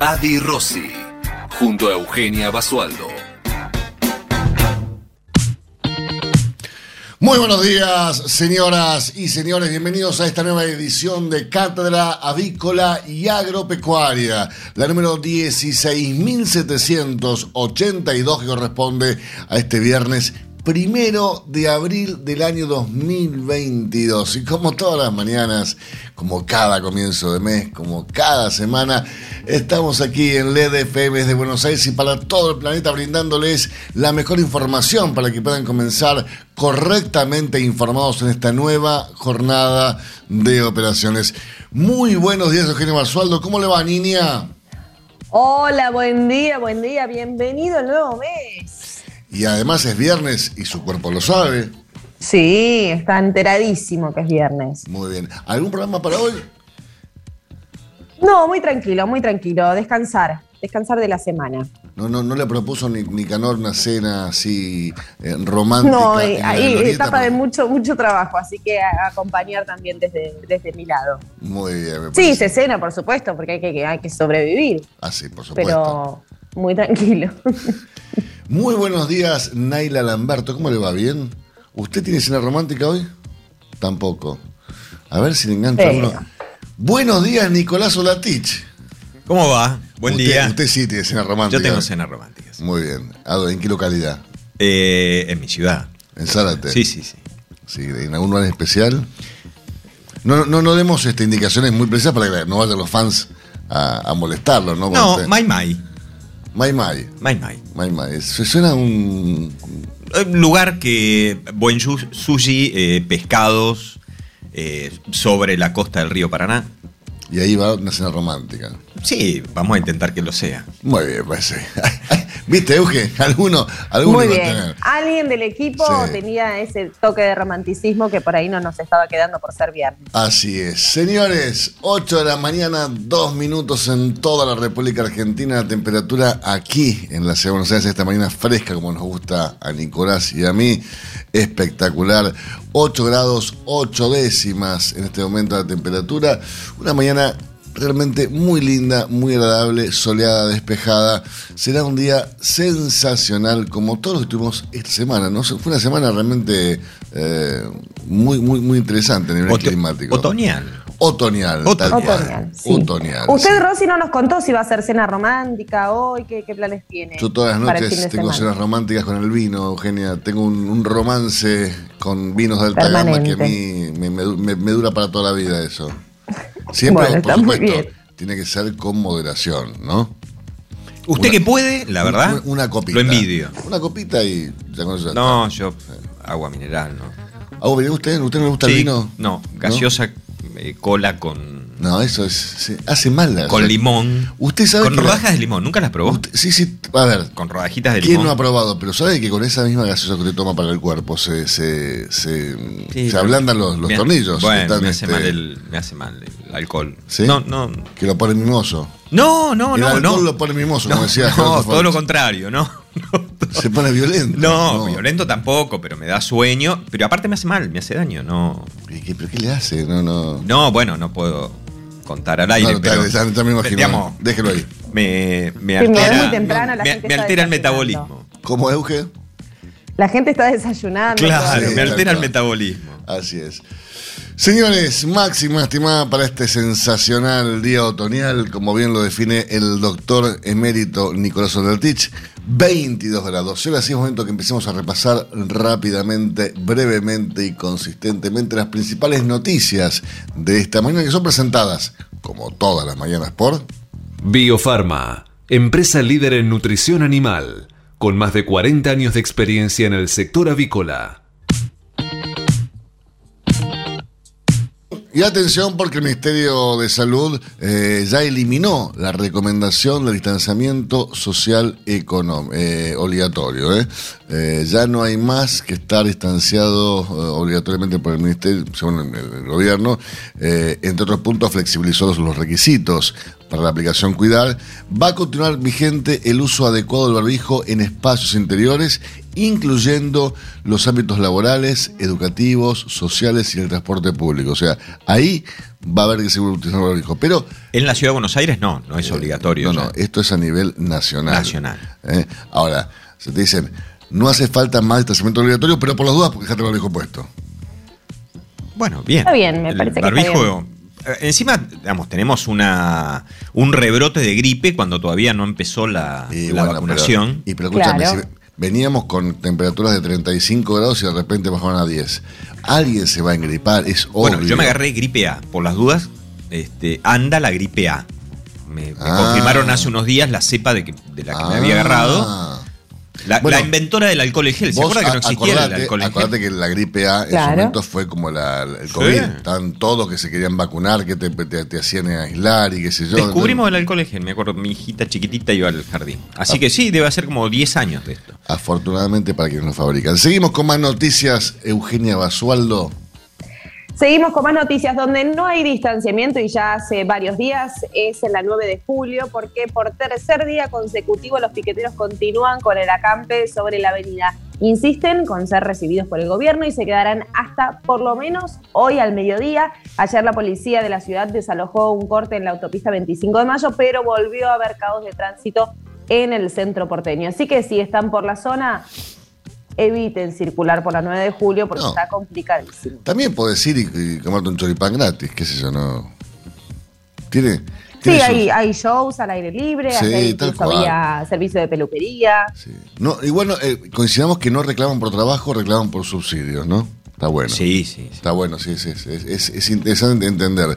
Adi Rossi, junto a Eugenia Basualdo. Muy buenos días, señoras y señores. Bienvenidos a esta nueva edición de Cátedra Avícola y Agropecuaria, la número 16.782 que corresponde a este viernes primero de abril del año 2022. Y como todas las mañanas, como cada comienzo de mes, como cada semana, estamos aquí en LED FM de Buenos Aires y para todo el planeta brindándoles la mejor información para que puedan comenzar correctamente informados en esta nueva jornada de operaciones. Muy buenos días, Eugenio Basualdo. ¿Cómo le va, niña? Hola, buen día, buen día. Bienvenido al nuevo mes. Y además es viernes y su cuerpo lo sabe. Sí, está enteradísimo que es viernes. Muy bien. ¿Algún programa para hoy? No, muy tranquilo, muy tranquilo. Descansar, descansar de la semana. No, no, no le propuso ni, ni Canor una cena así eh, romántica. No, ahí etapa de mucho, mucho trabajo, así que a- acompañar también desde, desde mi lado. Muy bien, me Sí, se cena, por supuesto, porque hay que, hay que sobrevivir, Ah, sí, por supuesto. pero muy tranquilo. Muy buenos días, Naila Lamberto. ¿Cómo le va? ¿Bien? ¿Usted tiene cena romántica hoy? Tampoco. A ver si le Pero. uno. Buenos días, Nicolás Olatich. ¿Cómo va? Buen Usted- día. Usted sí tiene cena romántica. Yo tengo cenas románticas. Muy bien. ¿En qué localidad? Eh, en mi ciudad. ¿En Zárate? Sí, sí, sí. Sí, ¿En algún lugar en especial? No, no, no demos este, indicaciones muy precisas para que no vayan los fans a, a molestarlos, ¿no? No. Mai Mai. Mai Mai. Mai Mai. Mai Mai. Se suena un. Un lugar que buen sushi, eh, pescados eh, sobre la costa del río Paraná. Y ahí va una cena romántica. Sí, vamos a intentar que lo sea. Muy bien, parece. ¿Viste, Euge? Alguno, alguno Muy bien. tener. Alguien del equipo Sí. tenía ese toque de romanticismo que por ahí no nos estaba quedando por ser viernes. Así es. Señores, 8 de la mañana, 2 minutos en toda la República Argentina. La temperatura aquí en la ciudad de Buenos Aires esta mañana fresca, como nos gusta a Nicolás y a mí. Espectacular. 8 grados, 8 décimas en este momento la temperatura. Una mañana realmente muy linda, muy agradable, soleada, despejada. Será un día sensacional, como todos los que tuvimos esta semana. ¿no? Fue una semana realmente eh, muy, muy, muy interesante a nivel Oto- climático. Otoñal. Otoñal. Otoñal. Otoñal, sí. Otoñal, Usted, sí. Rosy, no nos contó si va a hacer cena romántica hoy, qué, qué planes tiene. Yo todas las noches tengo semana? cenas románticas con el vino, Eugenia. Tengo un, un romance con vinos de alta gama que a mí me, me- me- me dura para toda la vida eso. Siempre, Bueno, por supuesto, tiene que ser con moderación, ¿no? Usted Una- que puede, la verdad, Una, una copita. lo envidio. Una copita y ya con eso ya No, yo agua mineral, ¿no. Ah, ¿vos, ¿Usted, ¿Usted no le gusta el vino? No, gaseosa, eh, cola con, No, eso es, sí, hace mal. la- con o sea, limón. Usted sabe Con que la- rodajas de limón, ¿nunca las probó? usted- sí, sí, a ver. Con rodajitas de ¿Quién limón. no ha probado? Pero sabe que con esa misma gaseosa que usted toma para el cuerpo se, se, se, Sí, se ablandan los, los me ha- tornillos. Bueno, Están, me hace, este, mal el, me hace mal el alcohol. ¿Sí? No, no. Que lo pone mimoso. No, no, el no, alcohol no. lo pone mimoso, como No, decía no, todo lo contrario, no. Se pone violento. No, violento tampoco, pero me da sueño. Pero aparte me hace mal, me hace daño. No, ¿Y qué- ¿Pero qué le hace? No, no. no bueno, no puedo contar al aire. No, pero, me imagino. digamos, Déjelo ahí. me, me Sí, altera, muy temprano, la me, gente me altera el metabolismo. ¿Cómo, Euge? La gente está desayunando. Claro, Sí, me altera el metabolismo. Así es. Señores, máxima estimada para este sensacional día otoñal, como bien lo define el doctor emérito Nicolás Odertich, 22 grados. Y ahora sí es momento que empecemos a repasar rápidamente, brevemente y consistentemente las principales noticias de esta mañana que son presentadas, como todas las mañanas, por... Biofarma, empresa líder en nutrición animal, con más de 40 años de experiencia en Y atención porque el Ministerio de Salud eh, ya eliminó la recomendación del distanciamiento social eh, obligatorio. ¿eh? Eh, ya no hay más que estar distanciado obligatoriamente por el Ministerio, según el, el gobierno. Entre otros puntos, flexibilizó los requisitos para la aplicación Cuidar. Va a continuar vigente el uso adecuado del barbijo en espacios interiores, incluyendo los ámbitos laborales, educativos, sociales y el transporte público. O sea, ahí va a haber que seguir utilizando el barbijo. Pero En la ciudad de Buenos Aires no, no es obligatorio. Eh, no, no, esto es a nivel nacional. Nacional. ¿Eh? Ahora, se te dicen, no hace falta más distanciamiento obligatorio, pero por las dudas, porque dejate el barbijo puesto. Bueno, bien. Está bien, me El parece que está barbijo, eh, Encima, digamos, tenemos una un rebrote de gripe cuando todavía no empezó la, Y la bueno, vacunación. Pero, y pero escúchame, Claro. si veníamos con temperaturas de 35 grados y de repente bajaron a 10. Alguien se va a engripar, es obvio. bueno, yo me agarré gripe A. Por las dudas, este, anda la gripe A. Me, me Ah. confirmaron hace unos días la cepa de, que- de la que me había Ah. agarrado. La, Bueno, la inventora del alcohol en gel. ¿Se acuerda que no existía el acordate, alcohol en acordate gel? que la gripe A en Claro. su momento fue como la, el Sí. COVID. Estaban todos que se querían vacunar, que te, te- te hacían aislar y qué sé yo. Descubrimos el alcohol en gel. Me acuerdo, mi hijita chiquitita iba al jardín. Así que sí, debe hacer como 10 años de esto. Afortunadamente para quienes lo fabrican. Seguimos con más noticias. Eugenia Basualdo. Seguimos con más noticias donde no hay distanciamiento y ya hace varios días es en la 9 de julio porque por tercer día consecutivo los piqueteros continúan con el acampe sobre la avenida. Insisten con ser recibidos por el gobierno y se quedarán hasta por lo menos hoy al mediodía. Ayer la policía de la ciudad desalojó un corte en la autopista 25 de mayo, pero volvió a haber caos de tránsito en el centro porteño. Así que si están por la zona, eviten circular por la 9 de julio porque No. está complicadísimo. También podés ir y, y comerte un choripán gratis, qué sé yo, no. Tiene. Sí, tiene hay, hay shows al aire libre, Sí, tal cual. había servicio de peluquería. sí. No, y bueno, eh, coincidamos que no reclaman por trabajo, reclaman por subsidios, ¿no? Está bueno. Sí, sí. sí. Está bueno, sí, sí, sí, es, es- es interesante entender.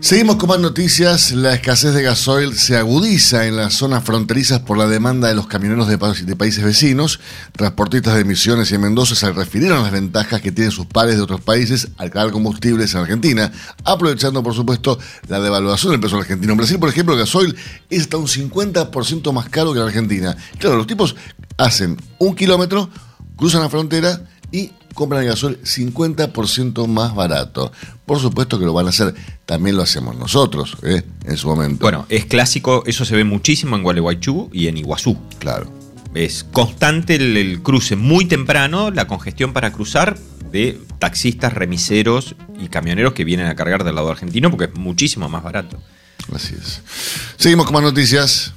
Seguimos con más noticias. La escasez de gasoil se agudiza en las zonas fronterizas por la demanda de los camioneros de, pa- de países vecinos. Transportistas de Misiones y en Mendoza se refirieron a las ventajas que tienen sus pares de otros países al cargar combustibles en Argentina, aprovechando, por supuesto, la devaluación del peso argentino. En Brasil, por ejemplo, el gasoil es hasta un 50% más caro que en Argentina. Claro, los tipos hacen un kilómetro, cruzan la frontera y compran el gasoil 50% más barato. Por supuesto que lo van a hacer, también lo hacemos nosotros, ¿eh? en su momento. Bueno, es clásico, eso se ve muchísimo en Gualeguaychú y en Iguazú. claro. Es constante el, el cruce muy temprano, la congestión para cruzar de taxistas, remiseros y camioneros que vienen a cargar del lado argentino porque es muchísimo más barato. Así es. Seguimos con más noticias.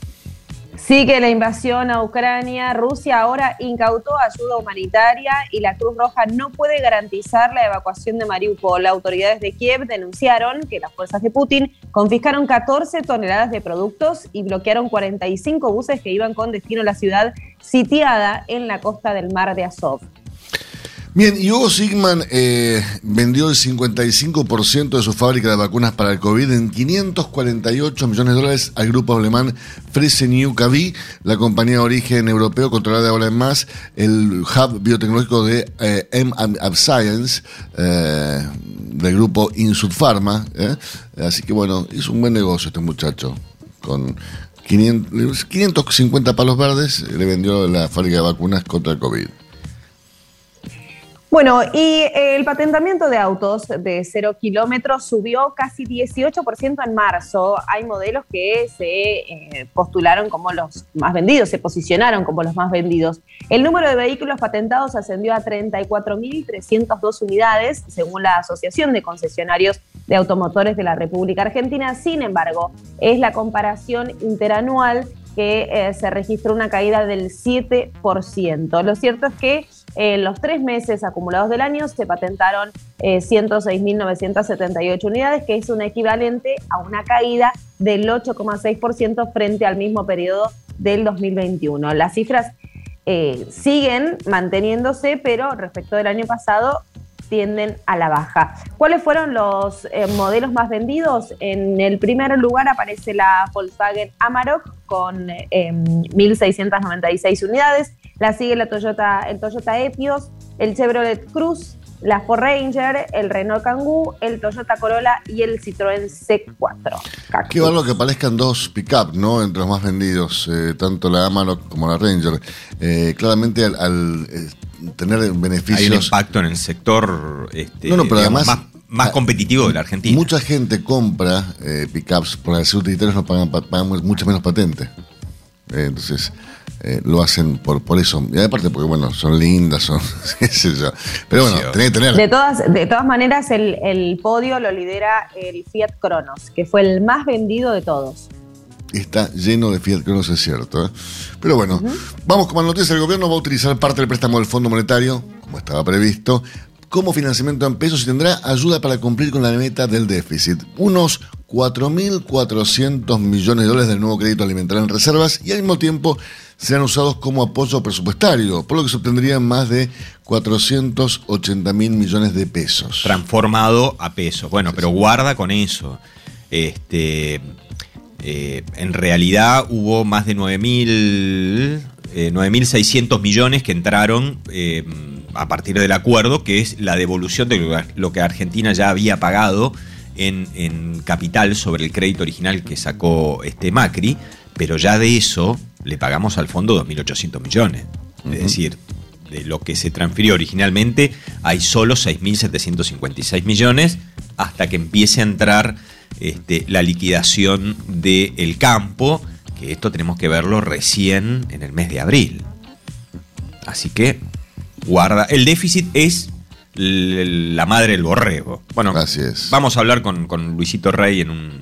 Sigue la invasión a Ucrania. Rusia ahora incautó ayuda humanitaria y la Cruz Roja no puede garantizar la evacuación de Mariupol. Autoridades de Kiev denunciaron que las fuerzas de Putin confiscaron 14 toneladas de productos y bloquearon 45 buses que iban con destino a la ciudad sitiada en la costa del mar de Azov. Bien, Hugo Sigman eh, vendió el 55% de su fábrica de vacunas para el COVID en 548 millones de dólares al grupo alemán Fresenius KV, la compañía de origen europeo controlada ahora en más, el hub biotecnológico de eh, Science, eh, del grupo Insud Pharma. eh. Así que bueno, hizo un buen negocio este muchacho. Con 500, 550 palos verdes le vendió la fábrica de vacunas contra el COVID. Bueno, y el patentamiento de autos de cero kilómetros subió casi 18% en marzo. Hay modelos que se eh, postularon como los más vendidos, se posicionaron como los más vendidos. El número de vehículos patentados ascendió a 34.302 unidades, según la Asociación de Concesionarios de Automotores de la República Argentina. Sin embargo, es la comparación interanual que eh, se registró una caída del 7%. Lo cierto es que en los tres meses acumulados del año se patentaron eh, 106.978 unidades, que es un equivalente a una caída del 8,6% frente al mismo periodo del 2021. Las cifras eh, siguen manteniéndose, pero respecto del año pasado tienden a la baja. ¿Cuáles fueron los eh, modelos más vendidos? En el primer lugar aparece la Volkswagen Amarok con eh, 1.696 unidades. La sigue la Toyota, el Toyota Etios, el Chevrolet Cruz, la Ford Ranger, el Renault Kangoo, el Toyota Corolla y el Citroën C4. Qué valor que aparezcan dos pick-up, ¿no? Entre los más vendidos, eh, tanto la Amarok como la Ranger. Eh, claramente al, tener beneficios... Hay un impacto en el sector este, más, más competitivo de la Argentina. Mucha gente compra pick-ups por ser utilitarios no pagan, pagan mucho menos patente. entonces eh, lo hacen por, por eso. Y aparte porque, bueno, son lindas, son, qué sé yo. Pero bueno, tenés que tener... De todas, de todas maneras, el, podio lo lidera el Fiat Cronos, que fue el más vendido de todos. Está lleno de Fiat Cronos, es cierto. ¿eh? Pero bueno, vamos con la noticia. El gobierno va a utilizar parte del préstamo del Fondo Monetario, como estaba previsto, como financiamiento en pesos y tendrá ayuda para cumplir con la meta del déficit. Unos 4.400 millones de dólares del nuevo crédito alimentarán reservas y al mismo tiempo serán usados como apoyo presupuestario, por lo que se obtendrían más de 480 mil millones de pesos. Transformado a pesos. Bueno, pero guarda con eso. Este, eh, en realidad hubo más de 9.600 eh, millones que entraron eh, a partir del acuerdo, que es la devolución de lo que Argentina ya había pagado en, en capital sobre el crédito original que sacó este Macri, pero ya de eso le pagamos al fondo 2.800 millones. Es decir, de lo que se transfirió originalmente hay solo 6.756 millones hasta que empiece a entrar este, la liquidación del campo, que esto tenemos que verlo recién en el mes de abril. Así que guarda. El déficit es la madre del borrego. Bueno, vamos a hablar con, con Luisito Rey en un,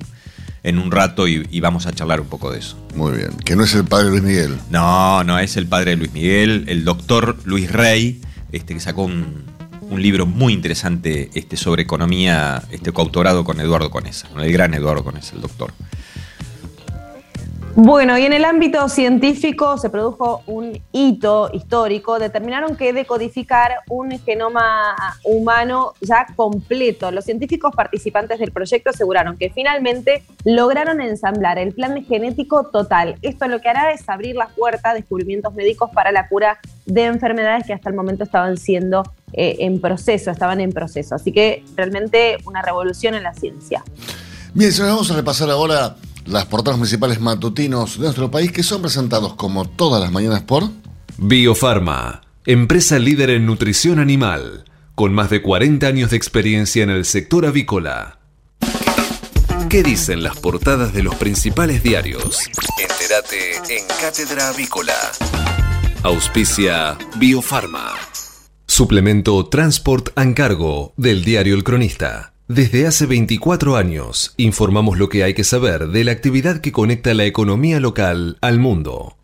en un rato y, vamos a charlar un poco de eso. Muy bien. Que no es el padre Luis Miguel. No, no es el padre de Luis Miguel, el doctor Luis Rey, este que sacó un, libro muy interesante este, sobre economía, este coautorado con Eduardo Conesa, el gran Eduardo Conesa, el doctor. Bueno, y en el ámbito científico se produjo un hito histórico. Determinaron que decodificar un genoma humano ya completo. Los científicos participantes del proyecto aseguraron que finalmente lograron ensamblar el plan genético total. Esto lo que hará es abrir las puertas a descubrimientos médicos para la cura de enfermedades que hasta el momento estaban siendo eh, en proceso, estaban en proceso. Así que realmente una revolución en la ciencia. Bien, vamos a repasar ahora las portadas municipales matutinos de nuestro país que son presentados como todas las mañanas por Biofarma, empresa líder en nutrición animal, con más de 40 años de experiencia en el sector avícola. ¿Qué dicen las portadas de los principales diarios? Entérate en Cátedra Avícola. Auspicia Biofarma. Suplemento Transport and Cargo del diario El Cronista. Desde hace 24 años informamos lo que hay que saber de la actividad que conecta la economía local al mundo.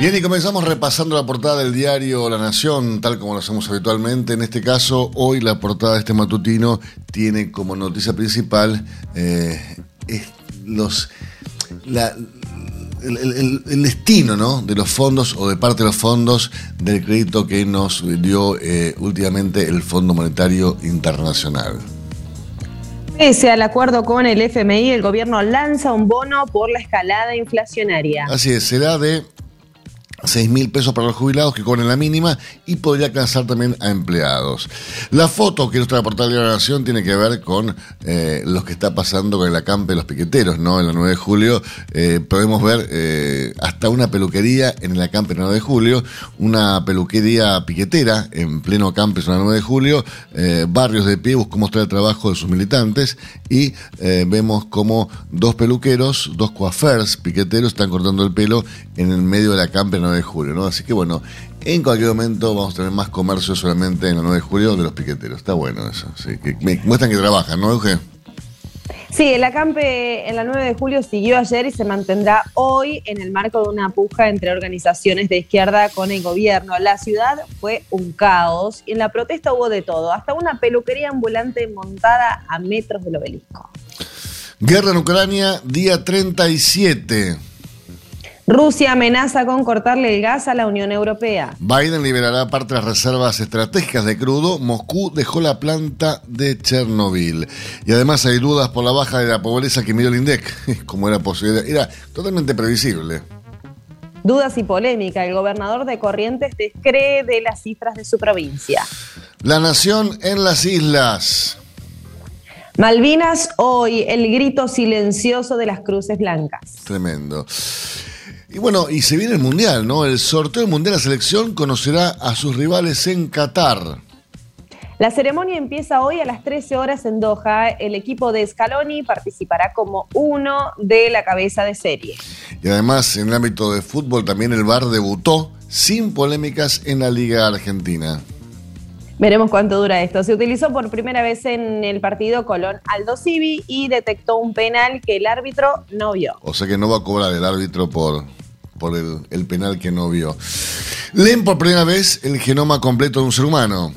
Bien, y comenzamos repasando la portada del diario La Nación, tal como lo hacemos habitualmente. En este caso, hoy la portada de este matutino tiene como noticia principal eh, los, la, el, destino ¿no? de los fondos o de parte de los fondos del crédito que nos dio eh, últimamente el Fondo Monetario Internacional. Pese al acuerdo con el FMI, el gobierno lanza un bono por la escalada inflacionaria. Así es, será de 6 mil pesos para los jubilados que cobren la mínima y podría alcanzar también a empleados. La foto que nuestra portal de la Nación tiene que ver con eh, lo que está pasando con el acampe de los piqueteros, ¿no? En la 9 de julio eh, podemos ver eh, hasta una peluquería en el acampe 9 de julio, una peluquería piquetera en pleno acampe en la 9 de julio, barrios de pie buscó mostrar el trabajo de sus militantes y vemos como dos peluqueros, dos coafers piqueteros están cortando el pelo en el medio del acampe 9 de julio, ¿no? Así que bueno, en cualquier momento vamos a tener más comercio solamente en el 9 de julio de los piqueteros. Está bueno eso. Sí, que me muestran que trabajan, ¿no, Euge? Sí, el acampe en la 9 de julio siguió ayer y se mantendrá hoy en el marco de una puja entre organizaciones de izquierda con el gobierno. La ciudad fue un caos y en la protesta hubo de todo, hasta una peluquería ambulante montada a metros del obelisco. Guerra en Ucrania, día 37. Rusia amenaza con cortarle el gas a la Unión Europea. Biden liberará parte de las reservas estratégicas de crudo. Moscú dejó la planta de Chernobyl. Y además hay dudas por la baja de la pobreza que midió el INDEC. Como era posible. Era totalmente previsible. Dudas y polémica. El gobernador de Corrientes descree de las cifras de su provincia. La nación en las islas. Malvinas hoy, el grito silencioso de las cruces blancas. Tremendo. Y bueno, y se viene el Mundial, ¿no? El sorteo del Mundial, la selección conocerá a sus rivales en Qatar. La ceremonia empieza hoy a las 13 horas en Doha. El equipo de Scaloni participará como uno de la cabeza de serie. Y además, en el ámbito de fútbol, también el VAR debutó sin polémicas en la Liga Argentina. Veremos cuánto dura esto. Se utilizó por primera vez en el partido Colón Aldo Civi y detectó un penal que el árbitro no vio. O sea que no va a cobrar el árbitro por, por el, el penal que no vio. Leen por primera vez el genoma completo de un ser humano.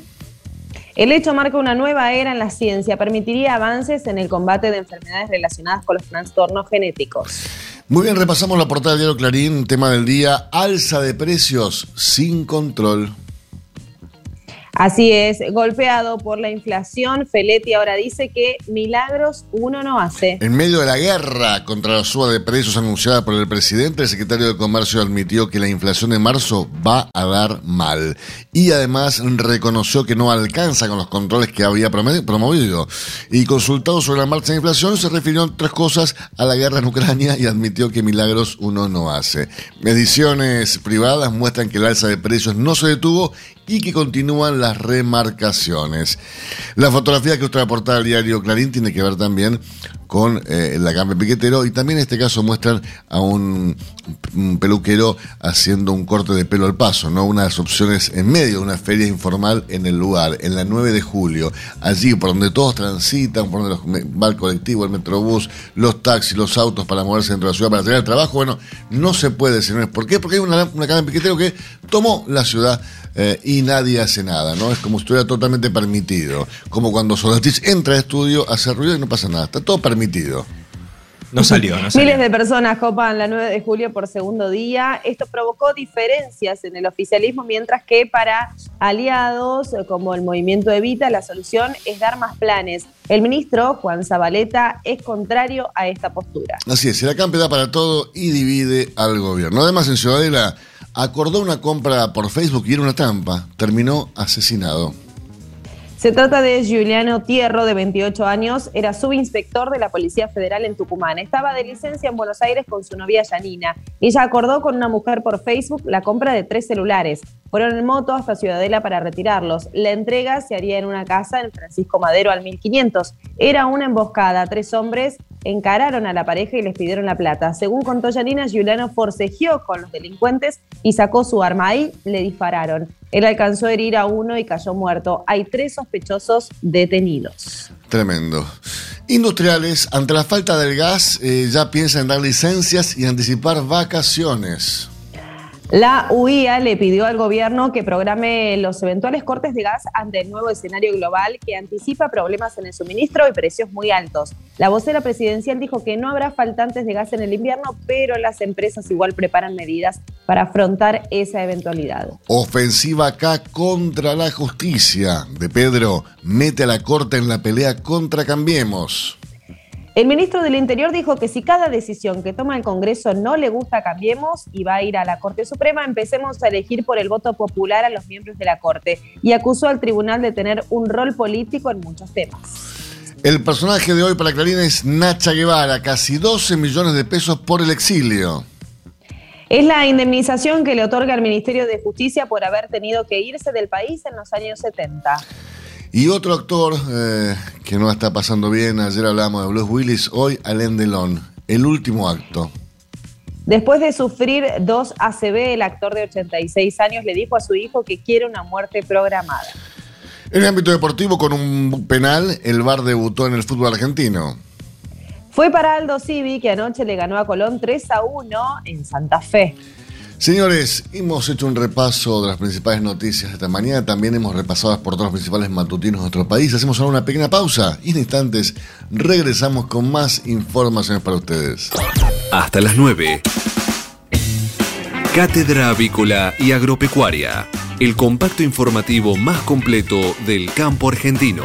El hecho marca una nueva era en la ciencia, permitiría avances en el combate de enfermedades relacionadas con los trastornos genéticos. Muy bien, repasamos la portada del diario Clarín, tema del día, alza de precios sin control. Así es, golpeado por la inflación, Feletti ahora dice que milagros uno no hace. En medio de la guerra contra la suba de precios anunciada por el presidente, el secretario de Comercio admitió que la inflación de marzo va a dar mal. Y además reconoció que no alcanza con los controles que había promovido. Y consultado sobre la marcha de inflación, se refirió en tres cosas a la guerra en Ucrania y admitió que milagros uno no hace. Mediciones privadas muestran que el alza de precios no se detuvo y que continúan las remarcaciones. La fotografía que usted aporta al diario Clarín tiene que ver también con eh, la cambio piquetero y también en este caso muestran a un, peluquero haciendo un corte de pelo al paso, ¿no? Unas opciones en medio de una feria informal en el lugar, en la 9 de julio, allí por donde todos transitan, por donde los, va el el metrobús, los taxis, los autos para moverse dentro de la ciudad para tener el trabajo, bueno, no se puede, señores. ¿Por qué? Porque hay una, una cambio piquetero que tomó la ciudad eh, y nadie hace nada, ¿no? Es como si estuviera totalmente permitido. Como cuando Solatich entra al estudio, hace ruido y no pasa nada. Está todo permitido. No salió, no salió. Miles de personas copan la 9 de julio por segundo día. Esto provocó diferencias en el oficialismo, mientras que para aliados como el movimiento Evita, la solución es dar más planes. El ministro Juan Zabaleta es contrario a esta postura. Así es, la CAMPE da para todo y divide al gobierno. Además, en Ciudadela acordó una compra por Facebook y era una trampa. Terminó asesinado. Se trata de Giuliano Tierro, de 28 años, era subinspector de la Policía Federal en Tucumán. Estaba de licencia en Buenos Aires con su novia Yanina. Ella acordó con una mujer por Facebook la compra de tres celulares. Fueron en moto hasta Ciudadela para retirarlos. La entrega se haría en una casa en Francisco Madero al 1500. Era una emboscada. Tres hombres encararon a la pareja y les pidieron la plata. Según contó Yanina, Giuliano forcejeó con los delincuentes y sacó su arma. Ahí le dispararon. Él alcanzó a herir a uno y cayó muerto. Hay tres sospechosos detenidos. Tremendo. Industriales, ante la falta del gas, eh, ya piensan en dar licencias y anticipar vacaciones. La UIA le pidió al gobierno que programe los eventuales cortes de gas ante el nuevo escenario global que anticipa problemas en el suministro y precios muy altos. La vocera presidencial dijo que no habrá faltantes de gas en el invierno, pero las empresas igual preparan medidas para afrontar esa eventualidad. Ofensiva acá contra la justicia. De Pedro, mete a la corte en la pelea contra Cambiemos. El ministro del Interior dijo que si cada decisión que toma el Congreso no le gusta, cambiemos y va a ir a la Corte Suprema, empecemos a elegir por el voto popular a los miembros de la Corte y acusó al tribunal de tener un rol político en muchos temas. El personaje de hoy para Clarín es Nacha Guevara, casi 12 millones de pesos por el exilio. Es la indemnización que le otorga el Ministerio de Justicia por haber tenido que irse del país en los años 70. Y otro actor eh, que no está pasando bien, ayer hablamos de Bruce Willis, hoy Alain Delon, el último acto. Después de sufrir dos ACV, el actor de 86 años le dijo a su hijo que quiere una muerte programada. En el ámbito deportivo, con un penal, el VAR debutó en el fútbol argentino. Fue para Aldo Civi, que anoche le ganó a Colón 3 a 1 en Santa Fe. Señores, hemos hecho un repaso de las principales noticias de esta mañana. También hemos repasado las portadas principales matutinos de nuestro país. Hacemos ahora una pequeña pausa y en instantes regresamos con más informaciones para ustedes. Hasta las 9. Cátedra Avícola y Agropecuaria. El compacto informativo más completo del campo argentino.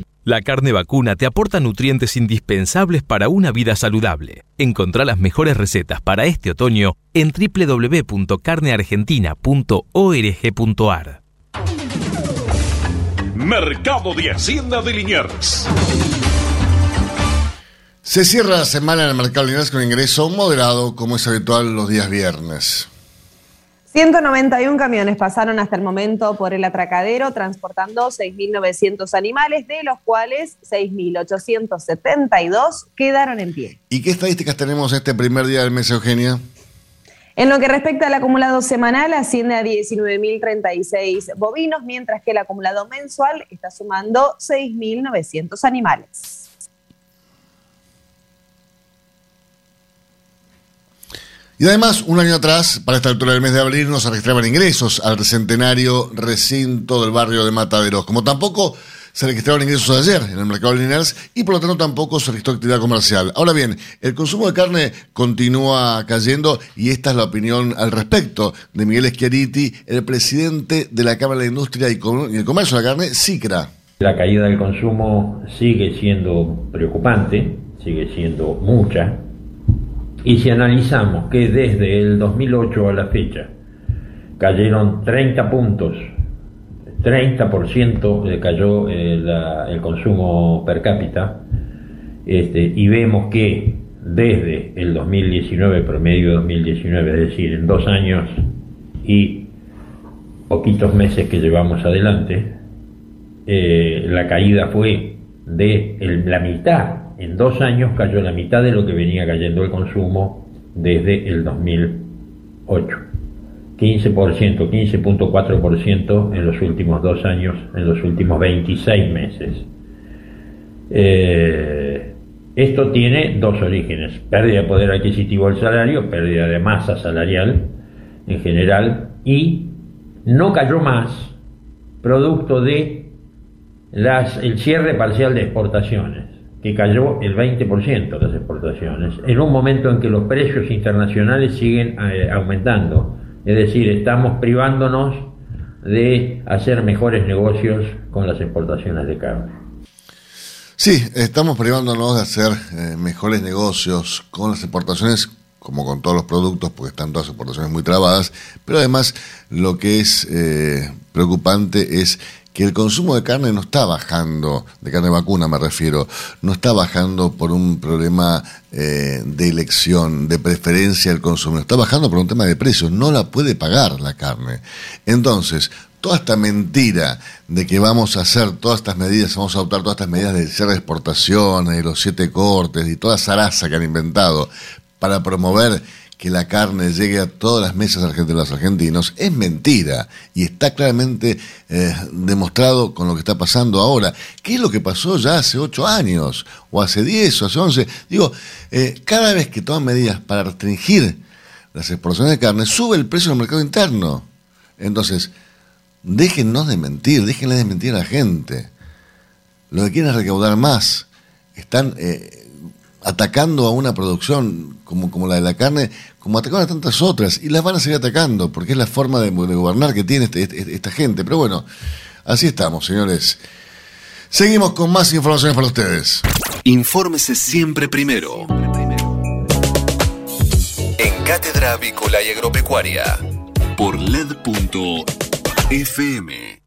La carne vacuna te aporta nutrientes indispensables para una vida saludable. Encontrá las mejores recetas para este otoño en www.carneargentina.org.ar. Mercado de Hacienda de Liniers. Se cierra la semana en el mercado de Liniers con ingreso moderado, como es habitual los días viernes. 191 camiones pasaron hasta el momento por el atracadero transportando 6.900 animales, de los cuales 6.872 quedaron en pie. ¿Y qué estadísticas tenemos este primer día del mes, Eugenia? En lo que respecta al acumulado semanal, asciende a 19.036 bovinos, mientras que el acumulado mensual está sumando 6.900 animales. Y además, un año atrás, para esta altura del mes de abril, no se registraban ingresos al centenario recinto del barrio de Mataderos, como tampoco se registraron ingresos ayer en el mercado de Liniers y por lo tanto tampoco se registró actividad comercial. Ahora bien, el consumo de carne continúa cayendo y esta es la opinión al respecto de Miguel Schiariti, el presidente de la Cámara de Industria y el Comercio de la Carne, SICRA. La caída del consumo sigue siendo preocupante, sigue siendo mucha, y si analizamos que desde el 2008 a la fecha cayeron 30 puntos, 30% cayó eh, el consumo per cápita, este, y vemos que desde el 2019, promedio de 2019, es decir, en dos años y poquitos meses que llevamos adelante, eh, la caída fue de la mitad en dos años cayó la mitad de lo que venía cayendo el consumo desde el 2008. 15%, 15.4% en los últimos dos años, en los últimos 26 meses. Eh, esto tiene dos orígenes, pérdida de poder adquisitivo del salario, pérdida de masa salarial en general, y no cayó más producto de las, el cierre parcial de exportaciones que cayó el 20% de las exportaciones, en un momento en que los precios internacionales siguen eh, aumentando. Es decir, estamos privándonos de hacer mejores negocios con las exportaciones de carne. Sí, estamos privándonos de hacer eh, mejores negocios con las exportaciones, como con todos los productos, porque están todas las exportaciones muy trabadas, pero además lo que es eh, preocupante es que el consumo de carne no está bajando, de carne vacuna me refiero, no está bajando por un problema eh, de elección, de preferencia del consumidor, está bajando por un tema de precios, no la puede pagar la carne. Entonces, toda esta mentira de que vamos a hacer todas estas medidas, vamos a adoptar todas estas medidas de cierre de exportaciones, de los siete cortes y toda esa raza que han inventado para promover que la carne llegue a todas las mesas de los argentinos es mentira y está claramente eh, demostrado con lo que está pasando ahora. ¿Qué es lo que pasó ya hace ocho años o hace diez o hace once? Digo, eh, cada vez que toman medidas para restringir las exportaciones de carne, sube el precio del mercado interno. Entonces, déjennos de mentir, déjenle de mentir a la gente. Lo que quieren es recaudar más. Están... Eh, atacando a una producción como, como la de la carne, como atacaron a tantas otras, y las van a seguir atacando, porque es la forma de, gobernar que tiene este, este, esta gente. Pero bueno, así estamos, señores. Seguimos con más informaciones para ustedes. Infórmese siempre primero. En Cátedra Avícola y Agropecuaria, por LED.fm.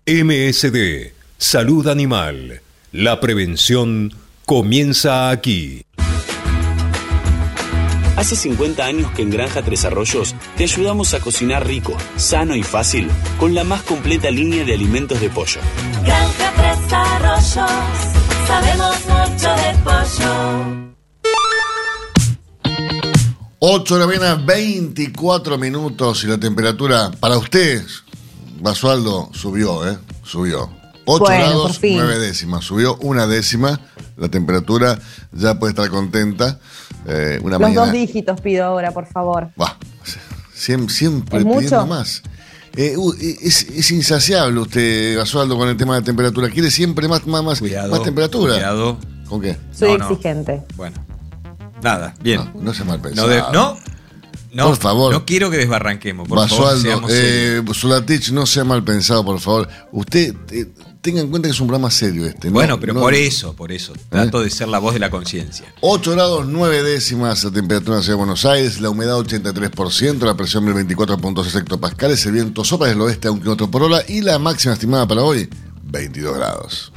MSD, Salud Animal. La prevención comienza aquí. Hace 50 años que en Granja Tres Arroyos te ayudamos a cocinar rico, sano y fácil con la más completa línea de alimentos de pollo. Granja Tres Arroyos, sabemos mucho de pollo. 8 de la mañana, 24 minutos y la temperatura para ustedes, Basualdo, subió, ¿eh? Subió. 8 grados, 9 décimas. Subió una décima. La temperatura ya puede estar contenta. Eh, Los dos dígitos pido ahora, por favor. siempre, siempre pidiendo más. Eh, uh, es, es insaciable usted, Basualdo, con el tema de la temperatura. Quiere siempre más, más, más, Cuidado. más temperatura. Cuidado. ¿Con qué? Soy No, no. exigente. Bueno. Nada, bien. No, no sea mal No, pensado. de- no, no, Por favor. No quiero que desbarranquemos, por favor. Basualdo, seamos eh, serios. Zulatich, no sea mal pensado, por favor. Usted eh, tenga en cuenta que es un programa serio este. ¿no? bueno, pero No- por eso, por eso. Trato de ser la voz de la conciencia. 8 grados 9 décimas la temperatura en la ciudad de Buenos Aires, la humedad 83%, la presión 1024.6 hectopascales, el viento sopla del oeste a un kilómetro por hora y la máxima estimada para hoy, 22 grados.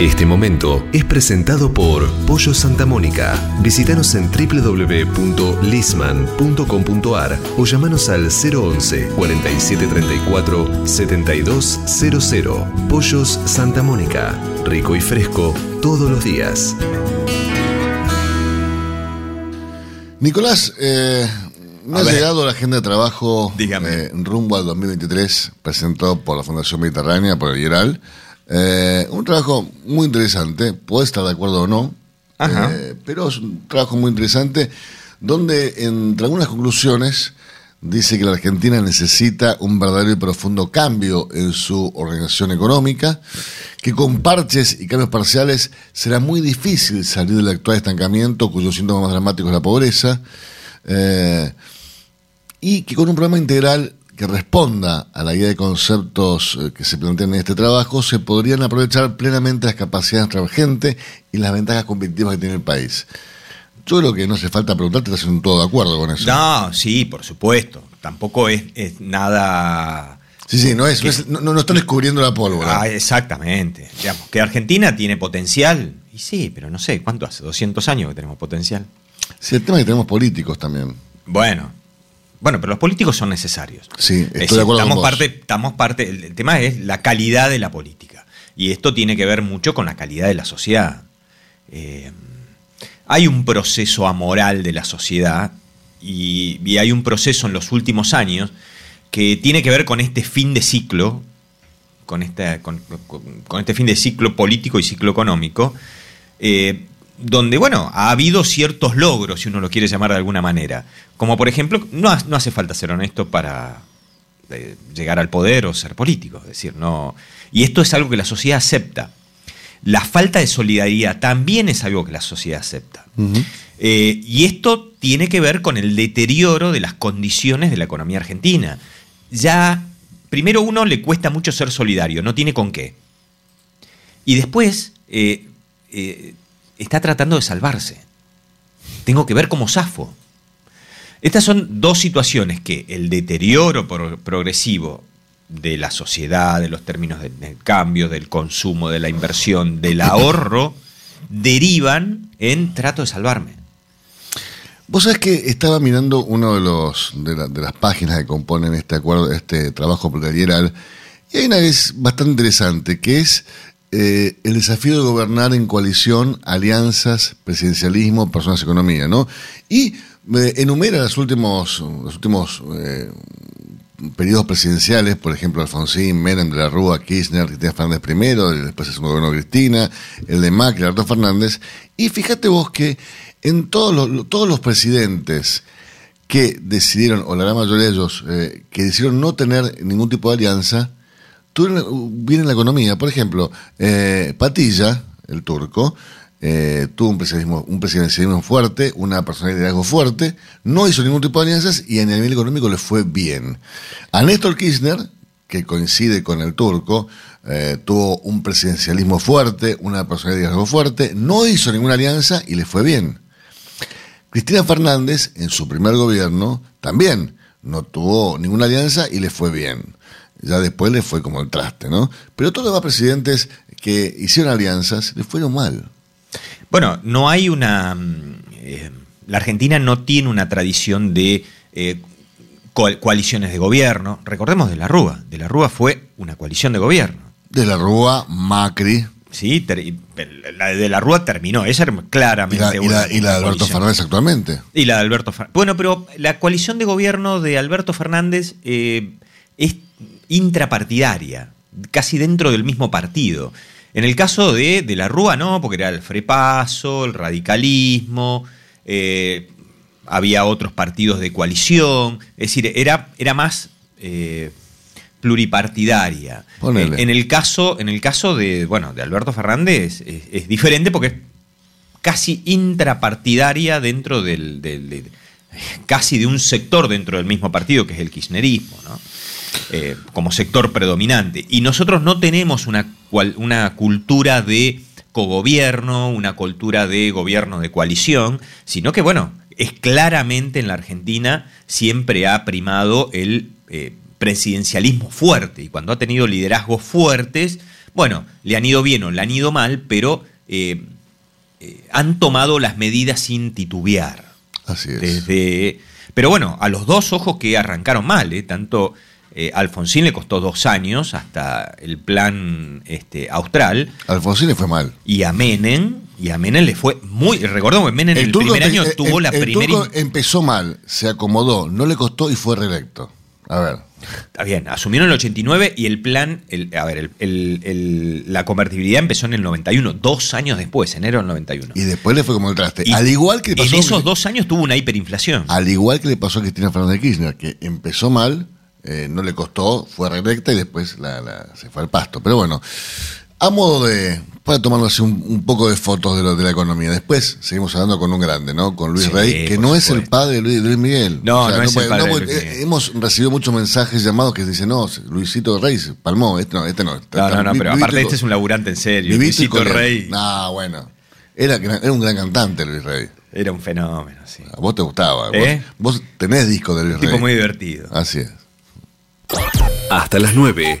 Este momento es presentado por Pollo Santa Mónica. Visítanos en www.lisman.com.ar o llamanos al 011 4734 7200. Pollos Santa Mónica. Rico y fresco todos los días. Nicolás, eh, me A ha ver. llegado la agenda de trabajo Dígame. eh, rumbo al 2023, presentado por la Fundación Mediterránea, por el IERAL. Eh, un trabajo muy interesante, puede estar de acuerdo o no, Ajá. eh, pero es un trabajo muy interesante donde entre algunas conclusiones dice que la Argentina necesita un verdadero y profundo cambio en su organización económica, que con parches y cambios parciales será muy difícil salir del actual estancamiento, cuyo síntoma más dramático es la pobreza, eh, y que con un programa integral que responda a la guía de conceptos eh, que se plantean en este trabajo, se podrían aprovechar plenamente las capacidades de nuestra gente y las ventajas competitivas que tiene el país. Yo creo que no hace falta preguntarte, estás en todo de acuerdo con eso. No, sí, por supuesto. Tampoco es, es nada. Sí, sí, no, es, no, es- no- no están descubriendo la pólvora. Ah, exactamente. Digamos, que Argentina tiene potencial. Y sí, pero no sé, ¿cuánto hace? 200 años que tenemos potencial. Sí, el tema es que tenemos políticos también. Bueno, bueno, pero los políticos son necesarios. Sí, Es estoy decir, de acuerdo con estamos vos. parte, estamos parte. El, el tema es la calidad de la política. Y esto tiene que ver mucho con la calidad de la sociedad. Eh, hay un proceso amoral de la sociedad y, y hay un proceso en los últimos años que tiene que ver con este fin de ciclo, con, esta, con, con- con este fin de ciclo político y ciclo económico, eh, donde, bueno, ha habido ciertos logros, si uno lo quiere llamar de alguna manera. Como por ejemplo, no, no hace falta ser honesto para eh, llegar al poder o ser político. Es decir, no. Y esto es algo que la sociedad acepta. La falta de solidaridad también es algo que la sociedad acepta. Eh, y esto tiene que ver con el deterioro de las condiciones de la economía argentina. Ya, primero uno le cuesta mucho ser solidario, no tiene con qué. Y después eh, está tratando de salvarse. Tengo que ver como zafo. Estas son dos situaciones que el deterioro pro- progresivo de la sociedad, de los términos del, cambio, del consumo, de la inversión, del ahorro, derivan en trato de salvarme. Vos sabés que estaba mirando uno de los de las páginas que componen este acuerdo, este trabajo plurianual, y hay una que es bastante interesante, que es eh, el desafío de gobernar en coalición, alianzas, presidencialismo, personas, economía, ¿no? Y eh, enumera los últimos, los últimos eh, periodos presidenciales, por ejemplo, Alfonsín, Menem de la Rúa, Kirchner, Cristina Fernández primero, después es un gobierno de Cristina, el de Macri, Alberto Fernández, y fíjate vos que en todos los, todos los presidentes que decidieron, o la gran mayoría de ellos, eh, que decidieron no tener ningún tipo de alianza, bien en la economía. Por ejemplo, eh, Patilla, el turco, eh, tuvo un presidencialismo, un presidencialismo fuerte, una personalidad de fuerte, no hizo ningún tipo de alianzas y el nivel económico le fue bien. A Néstor Kirchner, que coincide con el turco, eh, tuvo un presidencialismo fuerte, una personalidad de fuerte, no hizo ninguna alianza y le fue bien. Cristina Fernández, en su primer gobierno, también no tuvo ninguna alianza y le fue bien. Ya después le fue como el traste, ¿no? Pero todos los demás presidentes que hicieron alianzas le fueron mal. Bueno, no hay una... mm, eh, la Argentina no tiene una tradición de eh, co- coaliciones de gobierno. Recordemos de la Rúa. De la Rúa fue una coalición de gobierno. De la Rúa, Macri Sí, la de la Rúa terminó. Esa era y claramente la, y una- la- y la de una Alberto coalición. Fernández actualmente. Y la de Alberto Fernández. Bueno, pero la coalición de gobierno de Alberto Fernández eh, es intrapartidaria, casi dentro del mismo partido. En el caso de, de la Rúa, no, porque era el frepaso, el radicalismo, eh, había otros partidos de coalición, es decir, era, era más eh, pluripartidaria. Ponele. En el caso, en el caso de, bueno, de Alberto Fernández es, es diferente porque es casi intrapartidaria dentro del, del- de- casi de un sector dentro del mismo partido, que es el kirchnerismo, ¿no? Eh, como sector predominante. Y nosotros no tenemos una, una cultura de cogobierno, una cultura de gobierno de coalición, sino que, bueno, es claramente en la Argentina siempre ha primado el eh, presidencialismo fuerte. Y cuando ha tenido liderazgos fuertes, bueno, le han ido bien o le han ido mal, pero eh, han tomado las medidas sin titubear. Así es. Desde, pero bueno, a los dos ojos que arrancaron mal, ¿eh? tanto eh, Alfonsín le costó dos años hasta el plan este, austral, Alfonsín le fue mal. y a Menem, y a Menem le fue muy. Recordemos que Menem en el, turco primer año el- tuvo la el primera. turco empezó mal, se acomodó, no le costó y fue reelecto. A ver. Está bien, asumieron el 89 y el plan, el, a ver, el- el- el- la convertibilidad empezó en el 91, dos años después, enero del 91. Y después le fue como el traste. Y al igual que le pasó en esos dos años tuvo una hiperinflación. Al igual que le pasó a Cristina Fernández de Kirchner, que empezó mal, eh, no le costó, fue reelecta y después la- la- se fue al pasto. Pero bueno, a modo de. Para tomarnos así un, un poco de fotos de, lo, de la economía. Después seguimos hablando con un grande, ¿no? Con Luis Sí, Rey, que no es el padre de Luis, de Luis Miguel. No, no es el padre de puede- Luis Miguel. Hemos recibido muchos mensajes llamados que dicen, no, Luisito Rey se palmó, este no, este no. No, no, no, pero aparte este es un laburante en serio. Luisito. Rey No, bueno. Era, era un gran cantante Luis Rey. era un fenómeno, sí. A vos te gustaba. Vos, ¿Eh? vos tenés disco de Luis Un tipo Rey. muy divertido. Así es. Hasta las 9.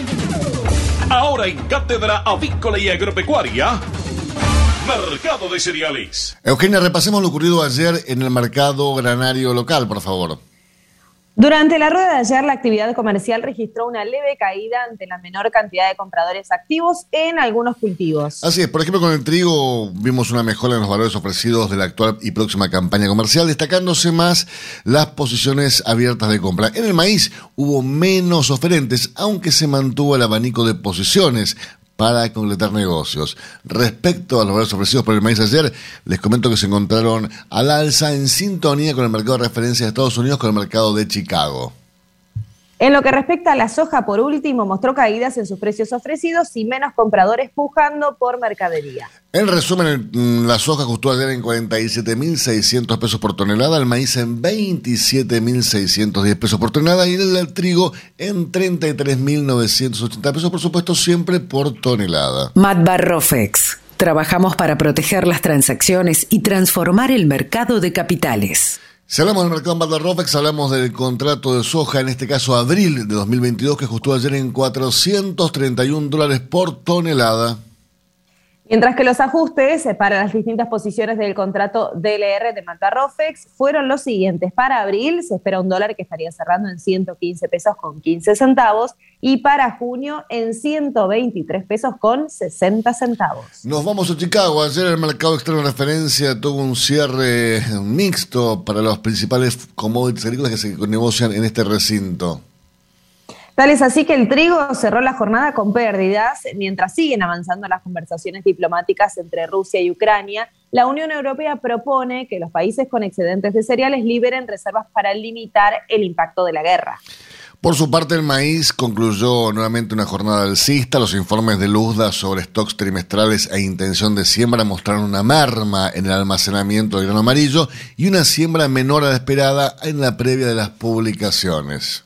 Ahora en Cátedra Avícola y Agropecuaria, Mercado de Cereales. Eugenia, repasemos lo ocurrido ayer en el mercado granario local, por favor. Durante la rueda de ayer, la actividad comercial registró una leve caída ante la menor cantidad de compradores activos en algunos cultivos. Así es, por ejemplo, con el trigo vimos una mejora en los valores ofrecidos de la actual y próxima campaña comercial, destacándose más las posiciones abiertas de compra. En el maíz hubo menos oferentes, aunque se mantuvo el abanico de posiciones para completar negocios. Respecto a los valores ofrecidos por el maíz ayer, les comento que se encontraron al alza en sintonía con el mercado de referencia de Estados Unidos con el mercado de Chicago. En lo que respecta a la soja, por último, mostró caídas en sus precios ofrecidos y menos compradores pujando por mercadería. En resumen, mm, la soja ajustó ayer en 47.600 pesos por tonelada, el maíz en 27.610 pesos por tonelada y el trigo en 33.980 pesos, por supuesto, siempre por tonelada. Matbarrofex. Trabajamos para proteger las transacciones y transformar el mercado de capitales. Si hablamos del mercado en Baldarrofex, hablamos del contrato de soja, en este caso abril de 2022, que ajustó ayer en 431 dólares por tonelada. Mientras que los ajustes para las distintas posiciones del contrato DLR de Matarrofex fueron los siguientes. Para abril se espera un dólar que estaría cerrando en 115 pesos con 15 centavos y para junio en 123 pesos con 60 centavos. Nos vamos a Chicago. Ayer el mercado externo de referencia tuvo un cierre mixto para los principales commodities agrícolas que se negocian en este recinto. Tal es así que el trigo cerró la jornada con pérdidas, mientras siguen avanzando las conversaciones diplomáticas entre Rusia y Ucrania. La Unión Europea propone que los países con excedentes de cereales liberen reservas para limitar el impacto de la guerra. Por su parte, el maíz concluyó nuevamente una jornada alcista. Los informes de Luzda sobre stocks trimestrales e intención de siembra mostraron una merma en el almacenamiento del grano amarillo y una siembra menor a la esperada en la previa de las publicaciones.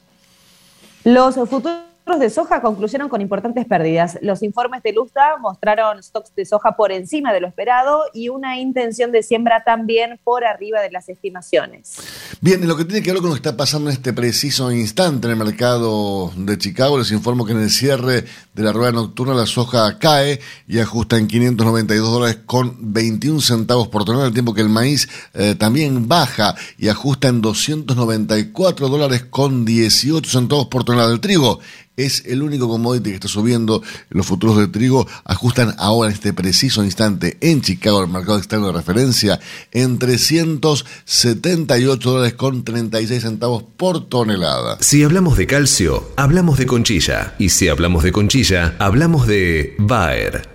Los futuros de soja concluyeron con importantes pérdidas. Los informes de Lusta mostraron stocks de soja por encima de lo esperado y una intención de siembra también por arriba de las estimaciones. Bien, en lo que tiene que ver con lo que está pasando en este preciso instante en el mercado de Chicago, les informo que en el cierre de la rueda nocturna la soja cae y ajusta en 592 dólares con 21 centavos por tonelada, al tiempo que el maíz eh, también baja y ajusta en 294 dólares con 18 centavos por tonelada. del trigo es el único commodity que está subiendo. Los futuros de trigo ajustan ahora en este preciso instante en Chicago, el mercado externo de referencia, en 378 dólares con 36 centavos por tonelada. Si hablamos de calcio, hablamos de conchilla. Y si hablamos de conchilla, hablamos de Bayer.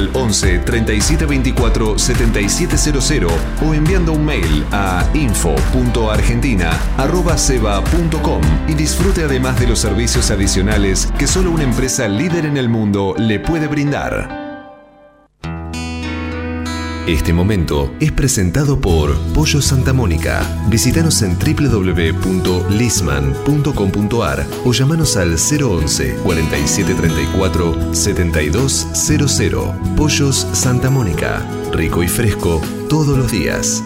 11 37 24 7700 o enviando un mail a info.argentina.ceba.com y disfrute además de los servicios adicionales que solo una empresa líder en el mundo le puede brindar. Este momento es presentado por Pollo Santa Mónica. Visítanos en www.lisman.com.ar o llamanos al 011 4734 7200. Pollos Santa Mónica. Rico y fresco todos los días.